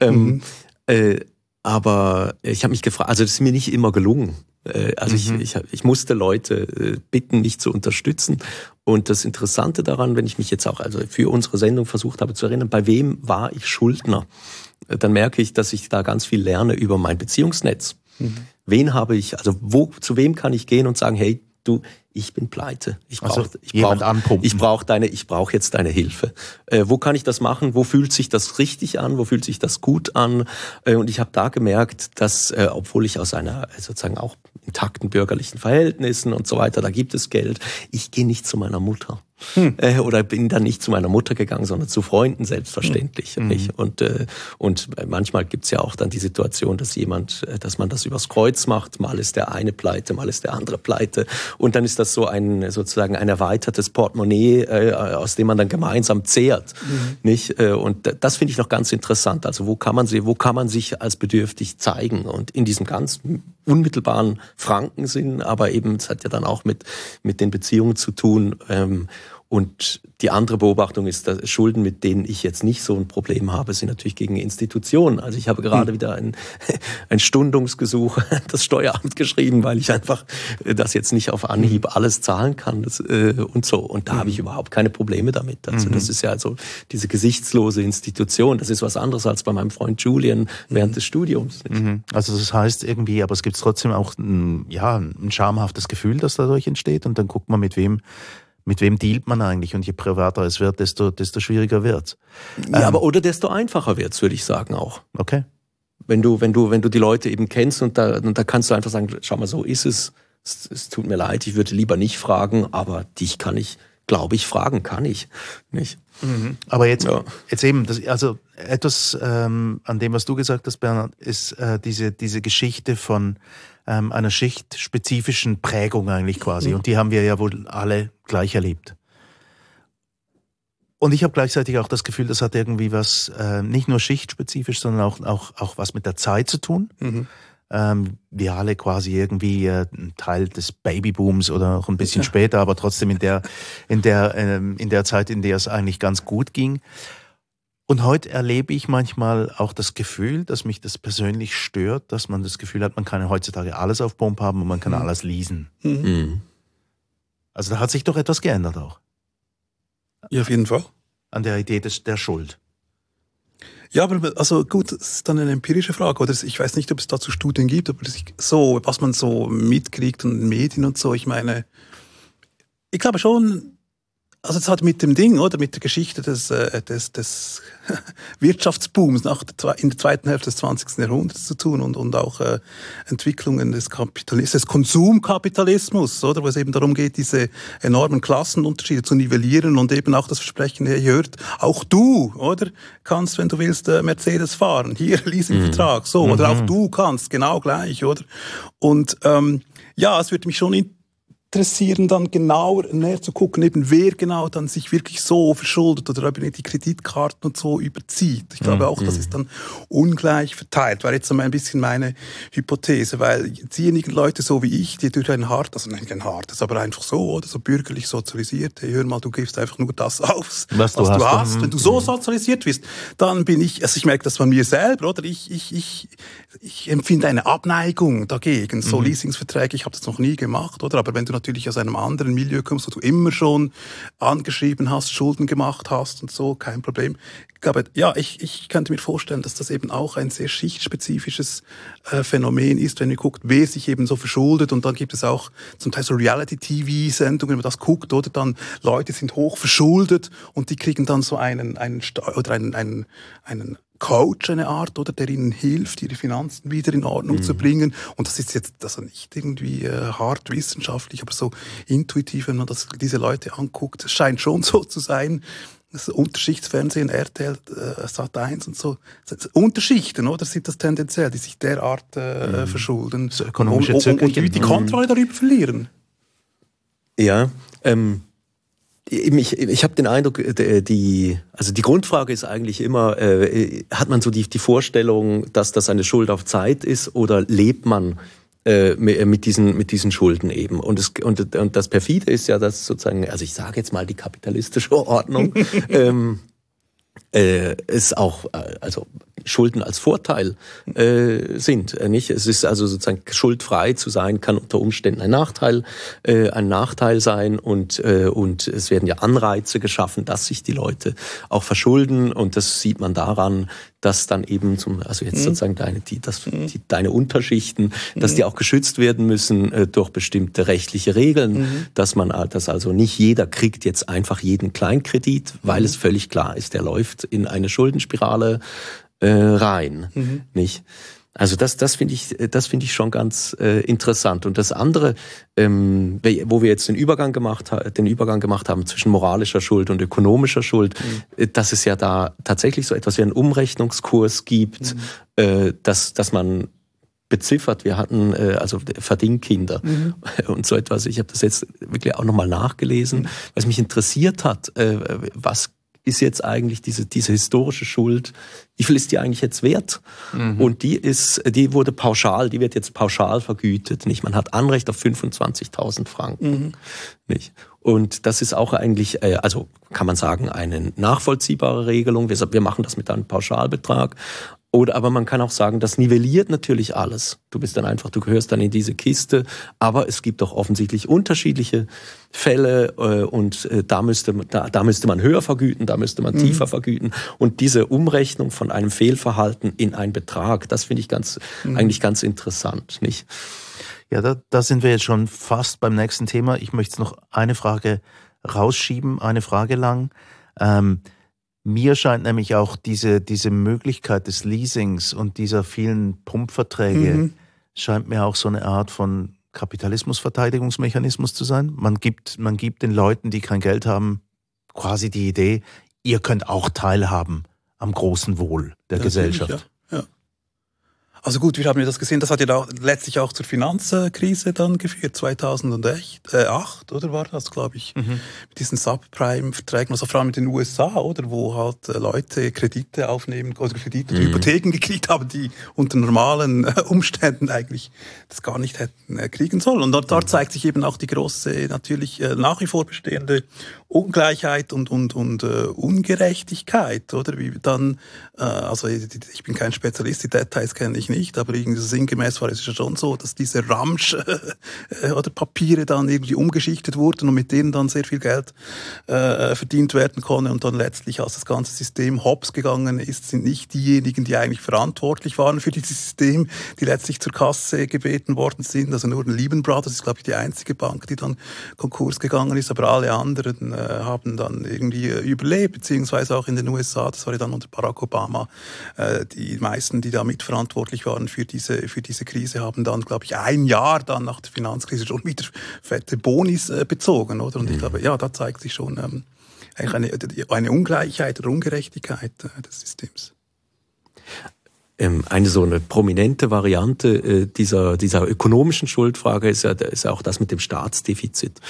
Ähm, mhm. äh, aber ich habe mich gefragt, also das ist mir nicht immer gelungen. Äh, also mhm. ich, ich, ich musste Leute äh, bitten, mich zu unterstützen. Und das Interessante daran, wenn ich mich jetzt auch also für unsere Sendung versucht habe zu erinnern, bei wem war ich Schuldner? Äh, dann merke ich, dass ich da ganz viel lerne über mein Beziehungsnetz. Mhm. Wen habe ich, also wo, zu wem kann ich gehen und sagen, hey, du, ich bin pleite. Ich brauche also ich brauch, ich brauch deine, ich brauche jetzt deine Hilfe. Äh, wo kann ich das machen? Wo fühlt sich das richtig an? Wo fühlt sich das gut an? Äh, und ich habe da gemerkt, dass, äh, obwohl ich aus einer sozusagen auch intakten bürgerlichen Verhältnissen und so weiter, da gibt es Geld, ich gehe nicht zu meiner Mutter. Hm. Äh, oder bin dann nicht zu meiner Mutter gegangen, sondern zu Freunden selbstverständlich. Hm. Nicht? Und, äh, und manchmal gibt's ja auch dann die Situation, dass jemand, äh, dass man das übers Kreuz macht. Mal ist der eine pleite, mal ist der andere pleite. Und dann ist das so ein sozusagen ein erweitertes Portemonnaie, äh, aus dem man dann gemeinsam zehrt. Mhm. Nicht? Äh, und das finde ich noch ganz interessant. Also wo kann man sie, wo kann man sich als bedürftig zeigen? Und in diesem ganz unmittelbaren Frankensinn, aber eben, es hat ja dann auch mit, mit den Beziehungen zu tun. Ähm, und die andere Beobachtung ist, dass Schulden, mit denen ich jetzt nicht so ein Problem habe, sind natürlich gegen Institutionen. Also ich habe gerade hm. wieder ein, ein Stundungsgesuch das Steueramt geschrieben, weil ich einfach das jetzt nicht auf Anhieb hm. alles zahlen kann das, äh, und so. Und da mhm. habe ich hm. überhaupt keine Probleme damit. Also mhm. das ist ja also diese gesichtslose Institution. Das ist was anderes als bei meinem Freund Julian während mhm. des Studiums. Mhm. Also das heißt irgendwie, aber es gibt trotzdem auch ein, ja, ein schamhaftes Gefühl, das dadurch entsteht. Und dann guckt man, mit wem mit wem dealt man eigentlich? Und je privater es wird, desto, desto schwieriger wird's. Ja, ähm, aber oder desto einfacher wird's, würde ich sagen auch. Okay. Wenn du, wenn du, wenn du die Leute eben kennst und da, und da kannst du einfach sagen, schau mal, so ist es. es. Es tut mir leid, ich würde lieber nicht fragen, aber dich kann ich, glaube ich, fragen kann ich nicht. Mhm. Aber jetzt, ja. jetzt eben, das, also etwas ähm, an dem, was du gesagt hast, Bernhard, ist äh, diese, diese Geschichte von ähm, einer schichtspezifischen Prägung eigentlich quasi. Mhm. Und die haben wir ja wohl alle gleich erlebt. Und ich habe gleichzeitig auch das Gefühl, das hat irgendwie was, äh, nicht nur schichtspezifisch, sondern auch, auch, auch was mit der Zeit zu tun. Mhm. Ähm, wir alle quasi irgendwie äh, ein Teil des Babybooms oder auch ein bisschen ja. später, aber trotzdem in der, in der, ähm, in der Zeit, in der es eigentlich ganz gut ging. Und heute erlebe ich manchmal auch das Gefühl, dass mich das persönlich stört, dass man das Gefühl hat, man kann heutzutage alles auf Pump haben und man kann mhm. alles leasen. Mhm. mhm. Also da hat sich doch etwas geändert auch. Ja, auf jeden Fall. An der Idee des, der Schuld. Ja, aber also gut, das ist dann eine empirische Frage. Oder ich weiß nicht, ob es dazu Studien gibt, aber so, was man so mitkriegt und Medien und so, ich meine, ich glaube schon, also es hat mit dem Ding, oder mit der Geschichte des, äh, des, des Wirtschaftsbooms nach der, in der zweiten Hälfte des 20. Jahrhunderts zu tun und, und auch äh, Entwicklungen des Kapitalismus, des Konsumkapitalismus, oder, wo es eben darum geht, diese enormen Klassenunterschiede zu nivellieren und eben auch das Versprechen, ihr hört, auch du, oder, kannst, wenn du willst, äh, Mercedes fahren, hier Leasingvertrag, so, mhm. oder auch du kannst, genau gleich, oder? Und ähm, ja, es würde mich schon interessieren, dann genauer näher zu gucken, eben wer genau dann sich wirklich so verschuldet oder eben die Kreditkarten und so überzieht. Ich glaube auch, das mhm. ist dann ungleich verteilt. War jetzt ein bisschen meine Hypothese, weil diejenigen Leute so wie ich, die durch ein hart, also nicht ein hartes, aber einfach so oder so bürgerlich sozialisiert, hey, hör mal, du gibst einfach nur das aus, was du, was hast. Du hast. Wenn du so mhm. sozialisiert bist, dann bin ich, also ich merke das von mir selber, oder? Ich, ich, ich, ich empfinde eine Abneigung dagegen. So mhm. Leasingsverträge, ich habe das noch nie gemacht, oder? Aber wenn du natürlich aus einem anderen Milieu kommst, wo du immer schon angeschrieben hast, Schulden gemacht hast und so, kein Problem. Ich glaube, ja, ich, ich könnte mir vorstellen, dass das eben auch ein sehr schichtspezifisches äh, Phänomen ist, wenn ihr guckt, wer sich eben so verschuldet. Und dann gibt es auch zum Teil so Reality-TV-Sendungen, wenn man das guckt, oder dann Leute sind hoch verschuldet und die kriegen dann so einen, einen, oder einen, einen, einen Coach eine Art, oder der ihnen hilft, ihre Finanzen wieder in Ordnung mhm. zu bringen. Und das ist jetzt also nicht irgendwie äh, hart wissenschaftlich, aber so intuitiv, wenn man das, diese Leute anguckt. Es scheint schon so zu sein, das Unterschichtsfernsehen, RTL, äh, Sat1 und so, Unterschichten, oder sind das tendenziell, die sich derart äh, mhm. verschulden so ökonomische und, und, und, und die Kontrolle darüber verlieren. Ja, ähm, ich, ich habe den Eindruck, äh, die, also die Grundfrage ist eigentlich immer, äh, hat man so die, die Vorstellung, dass das eine Schuld auf Zeit ist oder lebt man äh, mit, diesen, mit diesen Schulden eben? Und, es, und, und das Perfide ist ja, dass sozusagen, also ich sage jetzt mal die kapitalistische Ordnung, ähm, äh, es auch, äh, also Schulden als Vorteil äh, sind. Äh, nicht? Es ist also sozusagen schuldfrei zu sein, kann unter Umständen ein Nachteil, äh, ein Nachteil sein und, äh, und es werden ja Anreize geschaffen, dass sich die Leute auch verschulden und das sieht man daran, dass dann eben zum, also jetzt mhm. sozusagen deine, die, das, mhm. die, deine Unterschichten, dass die mhm. auch geschützt werden müssen äh, durch bestimmte rechtliche Regeln, mhm. dass man, dass also nicht jeder kriegt jetzt einfach jeden Kleinkredit, weil mhm. es völlig klar ist, der läuft in eine Schuldenspirale äh, rein, mhm. nicht? Also das, das finde ich, das finde ich schon ganz äh, interessant. Und das andere, ähm, wo wir jetzt den Übergang gemacht, den Übergang gemacht haben zwischen moralischer Schuld und ökonomischer Schuld, mhm. Äh, dass es ja da tatsächlich so etwas wie einen Umrechnungskurs gibt, mhm. äh, dass, dass man beziffert. Wir hatten äh, also Verdingkinder mhm. und so etwas. Ich habe das jetzt wirklich auch nochmal nachgelesen, mhm. was mich interessiert hat. Äh, was ist jetzt eigentlich diese, diese historische Schuld, wie viel ist die eigentlich jetzt wert? Mhm. Und die ist, die wurde pauschal, die wird jetzt pauschal vergütet, nicht? Man hat Anrecht auf 25.000 Franken, mhm. nicht? Und das ist auch eigentlich, äh, also kann man sagen, eine nachvollziehbare Regelung. Wir, wir machen das mit einem Pauschalbetrag. Oder aber man kann auch sagen, das nivelliert natürlich alles. Du bist dann einfach, du gehörst dann in diese Kiste, aber es gibt doch offensichtlich unterschiedliche Fälle äh, und äh, da, müsste, da, da müsste man höher vergüten, da müsste man mhm. tiefer vergüten. Und diese Umrechnung von einem Fehlverhalten in einen Betrag, das finde ich ganz, mhm. eigentlich ganz interessant, nicht? Ja, da, da sind wir jetzt schon fast beim nächsten Thema. Ich möchte noch eine Frage rausschieben, eine Frage lang. Ähm, mir scheint nämlich auch diese, diese Möglichkeit des Leasings und dieser vielen Pumpverträge, mhm. scheint mir auch so eine Art von Kapitalismusverteidigungsmechanismus zu sein. Man gibt, man gibt den Leuten, die kein Geld haben, quasi die Idee, ihr könnt auch teilhaben am großen Wohl der das Gesellschaft. Also gut, wir haben ja das gesehen, das hat ja auch letztlich auch zur Finanzkrise dann geführt, 2008, äh, oder war das, glaube ich, mhm. mit diesen Subprime-Verträgen, also vor allem mit den USA, oder, wo halt äh, Leute Kredite aufnehmen, oder Kredite mhm. Hypotheken gekriegt haben, die unter normalen äh, Umständen eigentlich das gar nicht hätten äh, kriegen sollen. Und dort, dort mhm. zeigt sich eben auch die große, natürlich nach wie vor bestehende Ungleichheit und, und, und äh, Ungerechtigkeit, oder? Wie dann, äh, also ich bin kein Spezialist, die Details kenne ich nicht, aber irgendwie sinngemäß war es ja schon so, dass diese Ramsch äh, oder Papiere dann irgendwie umgeschichtet wurden und mit denen dann sehr viel Geld äh, verdient werden konnte und dann letztlich, als das ganze System hops gegangen ist, sind nicht diejenigen, die eigentlich verantwortlich waren für dieses System, die letztlich zur Kasse gebeten worden sind. Also nur Lehman Brothers ist, glaube ich, die einzige Bank, die dann Konkurs gegangen ist, aber alle anderen äh, haben dann irgendwie äh, überlebt, beziehungsweise auch in den USA, das war ja dann unter Barack Obama, äh, die meisten, die da mitverantwortlich waren für diese, für diese Krise, haben dann, glaube ich, ein Jahr dann nach der Finanzkrise schon wieder fette Bonis äh, bezogen, oder? Und mhm. ich glaube, ja, da zeigt sich schon ähm, eigentlich eine, eine Ungleichheit oder Ungerechtigkeit äh, des Systems ähm, eine so eine prominente Variante äh, dieser, dieser ökonomischen Schuldfrage ist ja, ist ja auch das mit dem Staatsdefizit.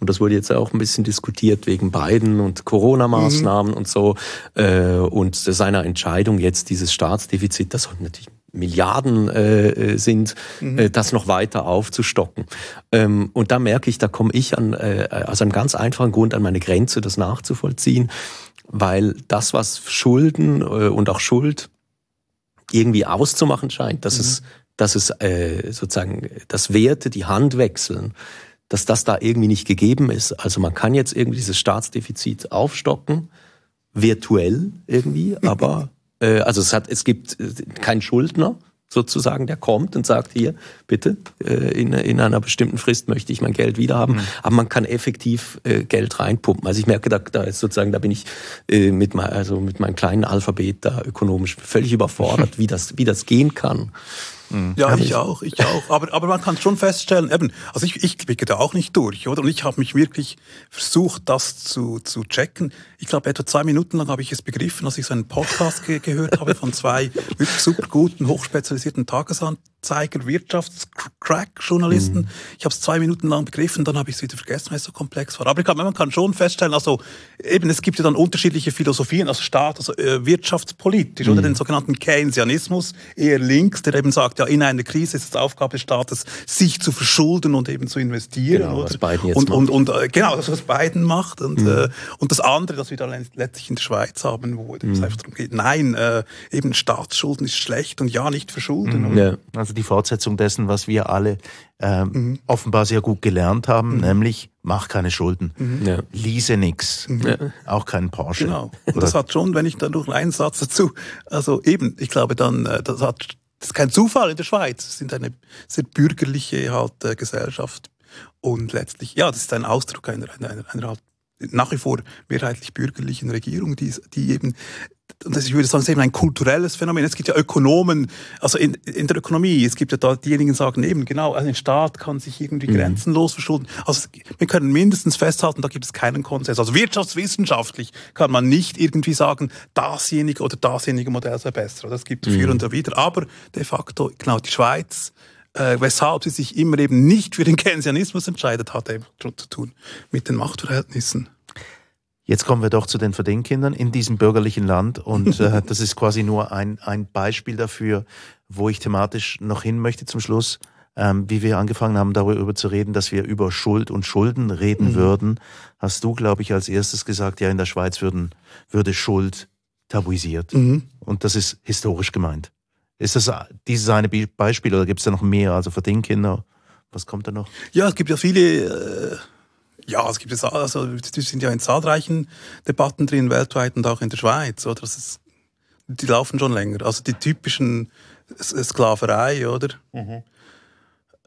Und das wurde jetzt auch ein bisschen diskutiert wegen Biden und Corona-Maßnahmen mhm. und so. Äh, und seiner Entscheidung jetzt dieses Staatsdefizit, das natürlich Milliarden äh, sind, mhm. äh, das noch weiter aufzustocken. Ähm, und da merke ich, da komme ich an, äh, aus einem ganz einfachen Grund an meine Grenze, das nachzuvollziehen, weil das, was Schulden äh, und auch Schuld irgendwie auszumachen scheint, dass mhm. es, dass es äh, sozusagen, dass Werte die Hand wechseln, dass das da irgendwie nicht gegeben ist. Also man kann jetzt irgendwie dieses Staatsdefizit aufstocken, virtuell irgendwie, aber äh, also es hat, es gibt äh, keinen Schuldner sozusagen, der kommt und sagt hier, bitte, äh, in, in einer bestimmten Frist möchte ich mein Geld wiederhaben. Mhm. Aber man kann effektiv äh, Geld reinpumpen. Also ich merke, da, da ist sozusagen, da bin ich äh, mit, mein, also mit meinem kleinen Alphabet da ökonomisch völlig überfordert, wie das, wie das gehen kann. Mhm. Ja, ich auch, ich auch. Aber, aber man kann schon feststellen, eben, also ich, ich blicke da auch nicht durch, oder? Und ich habe mich wirklich versucht, das zu, zu checken. Ich glaube, etwa zwei Minuten lang habe ich es begriffen, als ich so einen Podcast ge gehört habe von zwei wirklich super guten, hochspezialisierten Tagesanzeiger, Wirtschaftscrack-Journalisten. Mhm. Ich habe es zwei Minuten lang begriffen, dann habe ich es wieder vergessen, weil es so komplex war. Aber ich glaube, man kann schon feststellen, also eben, es gibt ja dann unterschiedliche Philosophien, also Staat, also äh, wirtschaftspolitisch, mhm. oder den sogenannten Keynesianismus, eher links, der eben sagt, ja, in einer Krise ist es Aufgabe des Staates, sich zu verschulden und eben zu investieren. Genau, was Biden jetzt und, macht. Und, und, äh, genau, das, was Biden macht. Und, mhm. äh, und das andere, das wir dann letztlich in der Schweiz haben, wo es mhm. einfach darum geht, nein, äh, eben Staatsschulden ist schlecht und ja, nicht verschulden. Mhm. Ja. Also die Fortsetzung dessen, was wir alle ähm, mhm. offenbar sehr gut gelernt haben, mhm. nämlich mach keine Schulden, mhm. ja. lease nix, mhm. ja. auch keinen Porsche. Genau. Und das hat schon, wenn ich dann noch einen Satz dazu, also eben, ich glaube dann, äh, das hat das ist kein Zufall in der Schweiz. Es sind eine sehr bürgerliche halt, äh, Gesellschaft. Und letztlich, ja, das ist ein Ausdruck einer, einer, einer, einer halt nach wie vor mehrheitlich bürgerlichen Regierung, die, die eben und das, ich würde sagen, es ist eben ein kulturelles Phänomen. Es gibt ja Ökonomen, also in, in der Ökonomie, es gibt ja da diejenigen, die sagen eben, genau, also ein Staat kann sich irgendwie mhm. grenzenlos verschulden. Also wir können mindestens festhalten, da gibt es keinen Konsens. Also wirtschaftswissenschaftlich kann man nicht irgendwie sagen, dasjenige oder dasjenige Modell sei besser. Das gibt mhm. für und wieder. Aber de facto, genau, die Schweiz äh, weshalb sie sich immer eben nicht für den Keynesianismus entscheidet, hat eben zu tun mit den Machtverhältnissen. Jetzt kommen wir doch zu den Verdingkindern in diesem bürgerlichen Land und äh, das ist quasi nur ein, ein Beispiel dafür, wo ich thematisch noch hin möchte zum Schluss, ähm, wie wir angefangen haben, darüber zu reden, dass wir über Schuld und Schulden reden mhm. würden. Hast du, glaube ich, als erstes gesagt, ja, in der Schweiz würden, würde Schuld tabuisiert. Mhm. Und das ist historisch gemeint. Ist das dieses eine Beispiel oder gibt es da noch mehr? Also Verdingkinder, was kommt da noch? Ja, es gibt ja viele. Äh ja, es gibt es, also, die sind ja in zahlreichen Debatten drin, weltweit und auch in der Schweiz, oder? Das ist, die laufen schon länger. Also die typischen Sklaverei, oder? Mhm.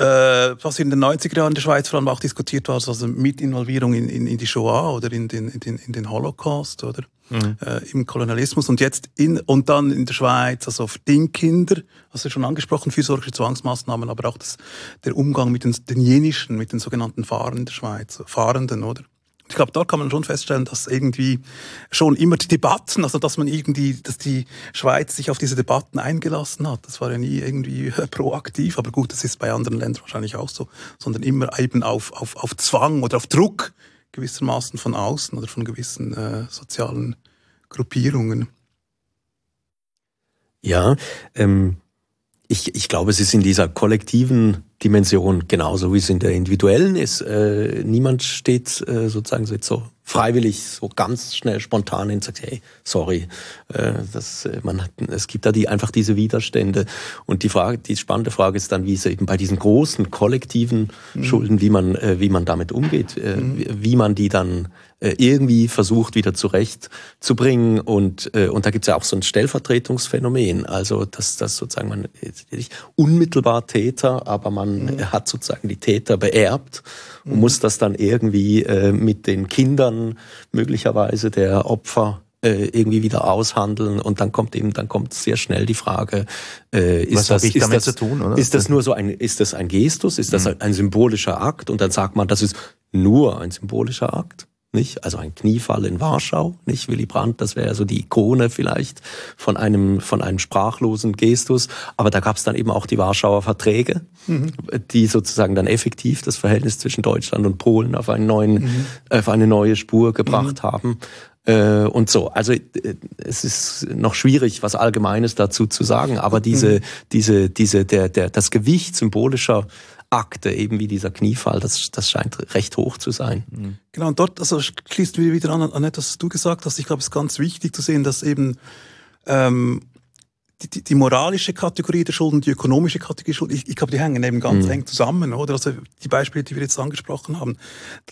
Äh, was in den 90er Jahren in der Schweiz vor allem auch diskutiert war, also mit Involvierung in, in, in die Shoah oder in den, in den, in den Holocaust, oder? mhm. äh, im Kolonialismus und jetzt in, und dann in der Schweiz, also Verdingkinder, hast du schon angesprochen, fürsorgerische Zwangsmaßnahmen, aber auch das, der Umgang mit den, den jenischen, mit den sogenannten Fahrern in der Schweiz, Fahrenden, oder? Ich glaube, dort kann man schon feststellen, dass irgendwie schon immer die Debatten, also dass man irgendwie, dass die Schweiz sich auf diese Debatten eingelassen hat. Das war ja nie irgendwie proaktiv, aber gut, das ist bei anderen Ländern wahrscheinlich auch so, sondern immer eben auf, auf, auf Zwang oder auf Druck gewissermaßen von außen oder von gewissen äh, sozialen Gruppierungen. Ja, ähm, ich, ich glaube, es ist in dieser kollektiven Dimension genauso, wie es in der individuellen ist. Äh, niemand steht äh, sozusagen so freiwillig, so ganz schnell spontan hin und sagt, hey, sorry, äh, das, äh, man hat, es gibt da die, einfach diese Widerstände. Und die Frage, die spannende Frage ist dann, wie es eben bei diesen großen kollektiven mhm. Schulden, wie man, äh, wie man damit umgeht, äh, mhm. wie, wie man die dann äh, irgendwie versucht wieder zurechtzubringen. Und, äh, und da gibt es ja auch so ein Stellvertretungsphänomen. Also, dass das sozusagen man nicht unmittelbar Täter, aber man mhm. hat sozusagen die Täter beerbt und mhm. muss das dann irgendwie äh, mit den Kindern möglicherweise der Opfer äh, irgendwie wieder aushandeln und dann kommt eben dann kommt sehr schnell die Frage äh, ist Was das ist das, zu tun, oder? ist das nur so ein ist das ein Gestus ist das mhm. ein symbolischer Akt und dann sagt man das ist nur ein symbolischer Akt nicht? Also ein Kniefall in Warschau, nicht? Willy Brandt, das wäre ja so die Ikone vielleicht von einem, von einem sprachlosen Gestus. Aber da gab es dann eben auch die Warschauer Verträge, mhm. die sozusagen dann effektiv das Verhältnis zwischen Deutschland und Polen auf, einen neuen, mhm. auf eine neue Spur gebracht mhm. haben. Äh, und so. Also äh, es ist noch schwierig, was Allgemeines dazu zu sagen, aber diese, mhm. diese, diese, der, der, das Gewicht symbolischer Akte, eben wie dieser Kniefall, das, das scheint recht hoch zu sein. Mhm. Genau, und dort also schließt wieder an, an etwas, was du gesagt hast. Ich glaube, es ist ganz wichtig zu sehen, dass eben ähm, die, die, moralische Kategorie der Schulden, die ökonomische Kategorie der Schulden, ich, ich glaube, die hängen eben ganz mhm. eng zusammen, oder? Also die Beispiele, die wir jetzt angesprochen haben.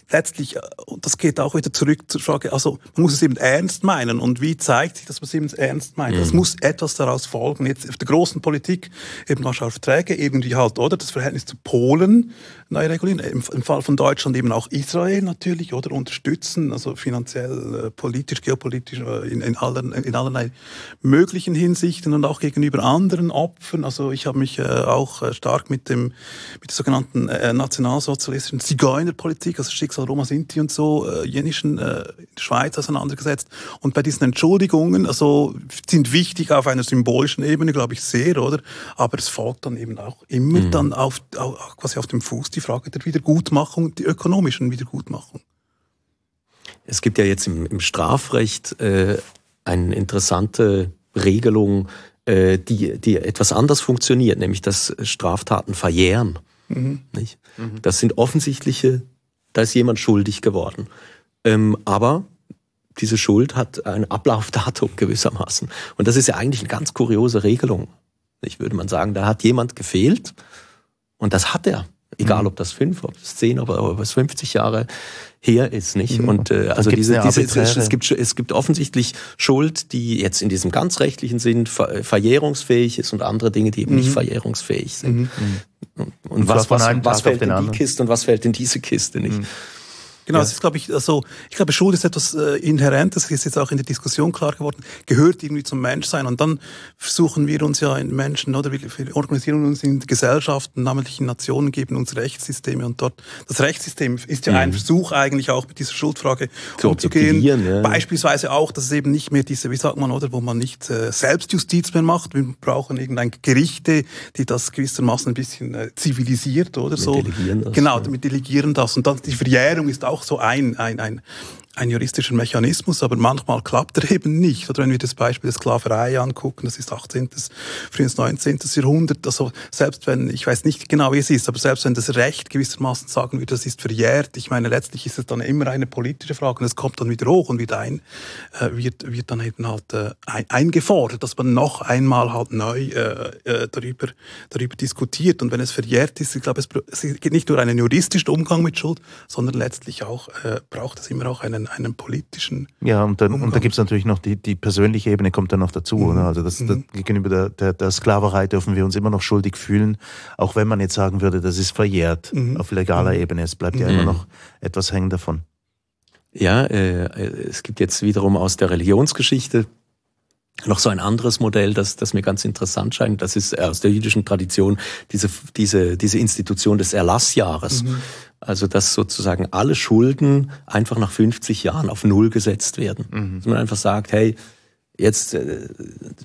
Letztlich, äh, und das geht auch wieder zurück zur Frage, also man muss es eben ernst meinen. Und wie zeigt sich, dass man es eben ernst meint? Es mhm. muss etwas daraus folgen. Jetzt auf der großen Politik, eben Warschauer Verträge, eben wie halt, oder? Das Verhältnis zu Polen neu regulieren. Im, Im, Fall von Deutschland eben auch Israel natürlich, oder? Unterstützen, also finanziell, äh, politisch, geopolitisch, äh, in, in, allen, in allerlei möglichen Hinsichten und auch gegenüber anderen Opfern. Also ich habe mich äh, auch äh, stark mit dem mit der sogenannten äh, nationalsozialistischen Zigeunerpolitik, also Schicksal Roma Sinti und so, äh, jenischen äh, Schweiz auseinandergesetzt. Und bei diesen Entschuldigungen, also sind wichtig auf einer symbolischen Ebene, glaube ich, sehr, oder? Aber es folgt dann eben auch immer mhm. dann auf, auf, quasi auf dem Fuß die Frage der Wiedergutmachung, die ökonomischen Wiedergutmachung. Es gibt ja jetzt im, im Strafrecht äh, eine interessante Regelung, äh, die, die etwas anders funktioniert, nämlich dass Straftaten verjähren. Mhm. Nicht? Mhm. Das sind offensichtliche, da ist jemand schuldig geworden. Ähm, aber diese Schuld hat ein Ablaufdatum gewissermaßen. Und das ist ja eigentlich eine ganz kuriose Regelung. Ich würde man sagen, da hat jemand gefehlt und das hat er. Egal, mhm. ob das fünf, ob das zehn, ob, ob es 50 Jahre her ist, nicht? Mhm. Und äh, also diese, diese es, gibt, es gibt offensichtlich Schuld, die jetzt in diesem ganz rechtlichen Sinn ver, verjährungsfähig ist und andere Dinge, die eben mhm. nicht verjährungsfähig sind. Mhm. Und, und was, was, was, was fällt in die Kiste und was fällt in diese Kiste nicht? Genau, ja. das ist, glaube ich, also, ich glaube, Schuld ist etwas äh, inhärent, das ist jetzt auch in der Diskussion klar geworden, gehört irgendwie zum Menschsein. Und dann versuchen wir uns ja in Menschen, oder wir, wir organisieren uns in Gesellschaften, namentlich in Nationen, geben uns Rechtssysteme und dort, das Rechtssystem ist ja mhm. ein Versuch eigentlich auch mit dieser Schuldfrage Zu umzugehen. Ja. Beispielsweise auch, dass es eben nicht mehr diese, wie sagt man, oder, wo man nicht äh, Selbstjustiz mehr macht. Wir brauchen irgendein Gerichte, die das gewissermaßen ein bisschen äh, zivilisiert, oder mit so. Delegieren das, genau, damit delegieren das. Und dann die Verjährung ist auch so ein, ein, ein ein juristischer Mechanismus, aber manchmal klappt er eben nicht. Oder wenn wir das Beispiel der Sklaverei angucken, das ist 18., frühes 19. Jahrhundert, also selbst wenn, ich weiß nicht genau, wie es ist, aber selbst wenn das Recht gewissermaßen sagen würde, das ist verjährt, ich meine, letztlich ist es dann immer eine politische Frage und es kommt dann wieder hoch und wieder ein, äh, wird, wird dann eben halt äh, ein, eingefordert, dass man noch einmal halt neu äh, äh, darüber, darüber diskutiert. Und wenn es verjährt ist, ich glaube, es, es geht nicht nur einen juristischen Umgang mit Schuld, sondern letztlich auch äh, braucht es immer auch einen einen politischen. Ja, und dann, und da gibt es natürlich noch die, die persönliche Ebene, kommt dann noch dazu. Mhm. Oder? Also das, mhm. das, gegenüber der, der, der, Sklaverei dürfen wir uns immer noch schuldig fühlen, auch wenn man jetzt sagen würde, das ist verjährt mhm. auf legaler mhm. Ebene. Es bleibt ja immer mhm. noch etwas hängen davon. Ja, äh, es gibt jetzt wiederum aus der Religionsgeschichte noch so ein anderes Modell, das, das mir ganz interessant scheint. Das ist aus der jüdischen Tradition diese, diese, diese Institution des Erlassjahres. Mhm. Also, dass sozusagen alle Schulden einfach nach 50 Jahren auf Null gesetzt werden. Mhm. Dass man einfach sagt, hey, jetzt äh,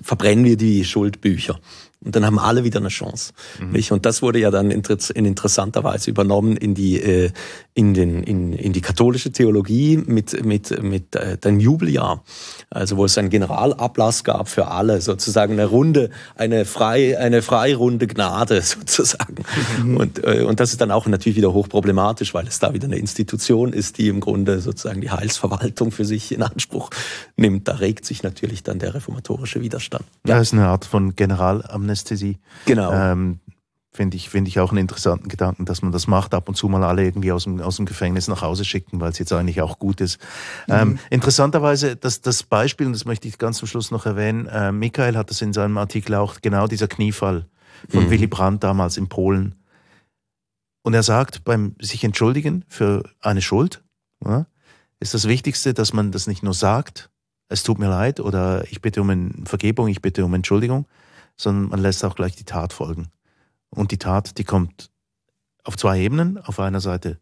verbrennen wir die Schuldbücher. Und dann haben alle wieder eine Chance. Mhm. Und das wurde ja dann in interessanter Weise übernommen in die, äh, in, den, in, in die katholische Theologie mit, mit, mit äh, dem Jubeljahr. Also wo es einen Generalablass gab für alle, sozusagen eine Runde, eine, frei, eine freirunde Gnade sozusagen. Mhm. Und, äh, und das ist dann auch natürlich wieder hochproblematisch, weil es da wieder eine Institution ist, die im Grunde sozusagen die Heilsverwaltung für sich in Anspruch nimmt. Da regt sich natürlich dann der reformatorische Widerstand. Ja, das ist eine Art von Generalamnestie Anästhesie. Genau. Ähm, Finde ich, finde ich auch einen interessanten Gedanken, dass man das macht, ab und zu mal alle irgendwie aus dem, aus dem Gefängnis nach Hause schicken, weil es jetzt eigentlich auch gut ist. Mhm. Ähm, interessanterweise, das, das Beispiel, und das möchte ich ganz zum Schluss noch erwähnen, äh, Michael hat das in seinem Artikel auch, genau dieser Kniefall von mhm. Willy Brandt damals in Polen. Und er sagt, beim sich entschuldigen für eine Schuld, ja, ist das Wichtigste, dass man das nicht nur sagt, es tut mir leid oder ich bitte um Vergebung, ich bitte um Entschuldigung, sondern man lässt auch gleich die Tat folgen. Und die Tat, die kommt auf zwei Ebenen. Auf einer Seite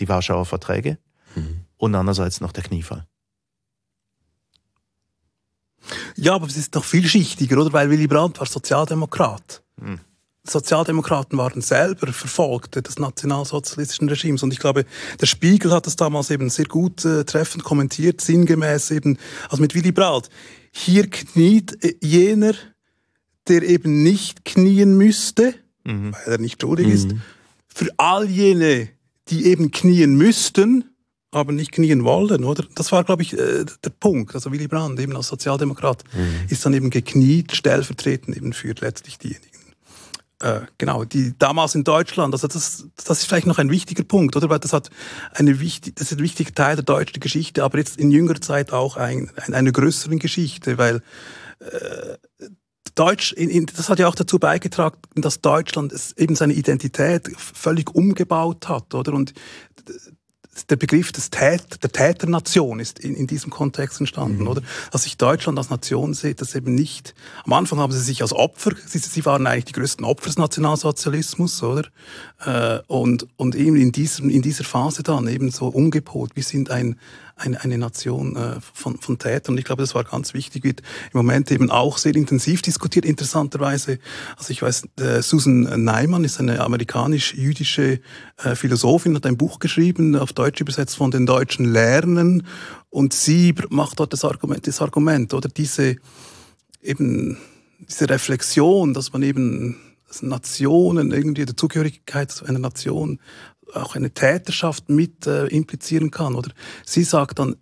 die Warschauer Verträge mhm. und andererseits noch der Kniefall. Ja, aber es ist noch vielschichtiger, oder? Weil Willy Brandt war Sozialdemokrat. Mhm. Sozialdemokraten waren selber Verfolgte des nationalsozialistischen Regimes. Und ich glaube, der Spiegel hat das damals eben sehr gut äh, treffend kommentiert, sinngemäß eben, also mit Willy Brandt. Hier kniet jener, der eben nicht knien müsste, mhm. weil er nicht schuldig mhm. ist, für all jene, die eben knien müssten, aber nicht knien wollen, oder? Das war, glaube ich, äh, der Punkt. Also Willy Brandt, eben als Sozialdemokrat, mhm. ist dann eben gekniet, stellvertretend eben für letztlich diejenigen. Äh, genau, die damals in Deutschland, also das, das ist vielleicht noch ein wichtiger Punkt, oder? Weil das hat eine wichtig, das ist ein wichtiger Teil der deutschen Geschichte, aber jetzt in jüngerer Zeit auch ein, eine größere Geschichte, weil äh, Deutsch, in, in, das hat ja auch dazu beigetragen, dass Deutschland eben seine Identität völlig umgebaut hat, oder? Und der Begriff des Tät, der Täternation ist in, in diesem Kontext entstanden, mhm. oder? Dass sich Deutschland als Nation sieht, das eben nicht. Am Anfang haben sie sich als Opfer, sie, sie waren eigentlich die größten Opfer des Nationalsozialismus, oder? Äh, und, und eben in, diesem, in dieser Phase dann eben so umgepolt. Wir sind ein, eine, eine Nation äh, von, von Tätern. Und ich glaube, das war ganz wichtig, wird im Moment eben auch sehr intensiv diskutiert, interessanterweise. Also ich weiß, äh, Susan Neiman ist eine amerikanisch-jüdische äh, Philosophin, hat ein Buch geschrieben, auf Deutsch übersetzt von den Deutschen Lernen. Und sie macht dort das Argument, das Argument oder diese eben diese Reflexion, dass man eben Nationen irgendwie der Zugehörigkeit einer Nation auch eine Täterschaft mit äh, implizieren kann. Oder sie sagt dann,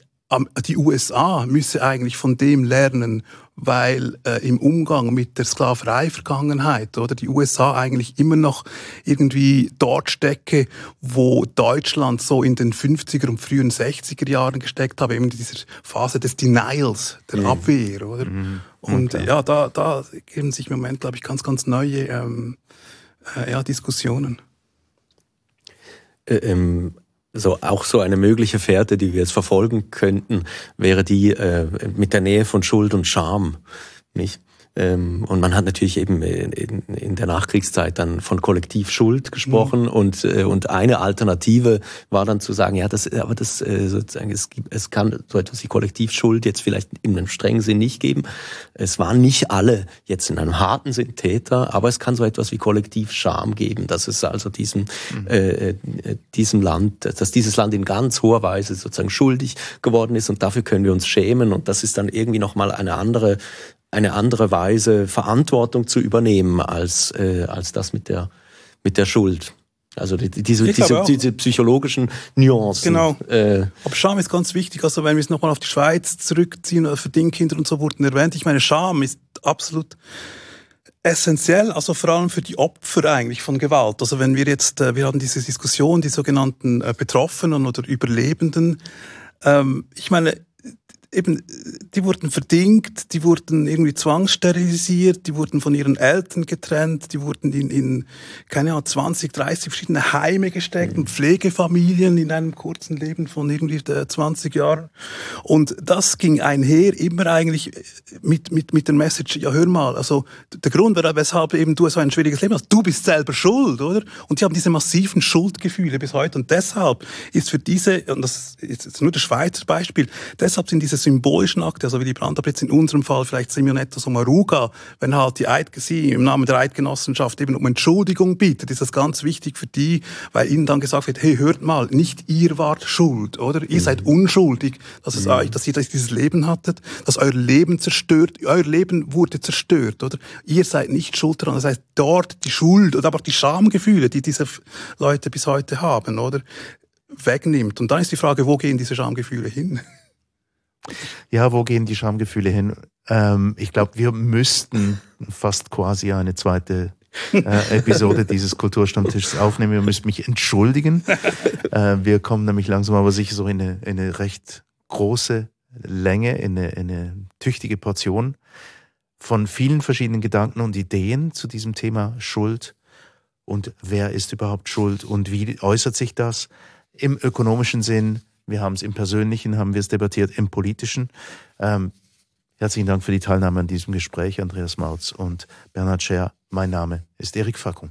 die USA müsse eigentlich von dem lernen, weil äh, im Umgang mit der Sklaverei-Vergangenheit oder die USA eigentlich immer noch irgendwie dort stecke, wo Deutschland so in den 50er und frühen 60er Jahren gesteckt habe, eben in dieser Phase des Denials, der mhm. Abwehr, oder? Mhm. Und okay. ja, da, da geben sich im Moment, glaube ich, ganz, ganz neue ähm, äh, ja, Diskussionen. Äh, ähm, so auch so eine mögliche Fährte, die wir jetzt verfolgen könnten, wäre die äh, mit der Nähe von Schuld und Scham, nicht? Ähm, und man hat natürlich eben in, der Nachkriegszeit dann von Kollektivschuld gesprochen mhm. und, äh, und eine Alternative war dann zu sagen, ja, das, aber das äh, sozusagen, es, gibt, es kann so etwas wie Kollektivschuld jetzt vielleicht in einem strengen Sinn nicht geben. Es waren nicht alle jetzt in einem harten Sinn Täter, aber es kann so etwas wie Kollektivscham geben, dass es also diesem, mhm. äh, äh diesem Land, dass dieses Land in ganz hoher Weise sozusagen schuldig geworden ist und dafür können wir uns schämen und das ist dann irgendwie nochmal eine andere eine andere Weise Verantwortung zu übernehmen als, äh, als das mit der, mit der Schuld. Also die, diese, diese, diese, psychologischen Nuancen. Genau. Äh, Aber Scham ist ganz wichtig. Also wenn wir es nochmal auf die Schweiz zurückziehen, oder Verdingkinder und so wurden erwähnt. Ich meine, Scham ist absolut essentiell, also vor allem für die Opfer eigentlich von Gewalt. Also wenn wir jetzt, äh, wir haben diese Diskussion, die sogenannten äh, Betroffenen oder Überlebenden. Ähm, ich meine, eben, die wurden verdingt, die wurden irgendwie zwangssterilisiert, die wurden von ihren Eltern getrennt, die wurden in, in keine Ahnung, 20, 30 verschiedene Heime gesteckt, mhm. Pflegefamilien in einem kurzen Leben von irgendwie 20 Jahren. Und das ging einher immer eigentlich mit, mit, mit der Message, ja hör mal, also der Grund, weshalb eben du so ein schwieriges Leben hast, du bist selber schuld, oder? Und die haben diese massiven Schuldgefühle bis heute. Und deshalb ist für diese, und das ist nur das Schweizer Beispiel, deshalb sind diese symbolischen Akte, also wie die Brandab jetzt in unserem Fall vielleicht Simonetta Sommaruga, wenn halt die Eid, sie im Namen der Eidgenossenschaft eben um Entschuldigung bittet, ist das ganz wichtig für die, weil ihnen dann gesagt wird, hey, hört mal, nicht ihr wart schuld, oder? Ihr mhm. seid unschuldig, dass es mhm. euch, dass ihr dieses Leben hattet, dass euer Leben zerstört, euer Leben wurde zerstört, oder? Ihr seid nicht schuld daran. Das heißt, dort die Schuld oder aber auch die Schamgefühle, die diese Leute bis heute haben, oder? wegnimmt. Und dann ist die Frage, wo gehen diese Schamgefühle hin? Ja, wo gehen die Schamgefühle hin? Ähm, ich glaube, wir müssten fast quasi eine zweite äh, Episode dieses Kulturstammtisches aufnehmen. Wir müssen mich entschuldigen. Äh, wir kommen nämlich langsam aber sicher so in eine, in eine recht große Länge, in eine, in eine tüchtige Portion von vielen verschiedenen Gedanken und Ideen zu diesem Thema Schuld und wer ist überhaupt schuld und wie äußert sich das im ökonomischen Sinn, wir haben es im Persönlichen, haben wir es debattiert, im Politischen. Ähm, herzlichen Dank für die Teilnahme an diesem Gespräch, Andreas Mautz und Bernhard Scher. Mein Name ist Erik Fackung.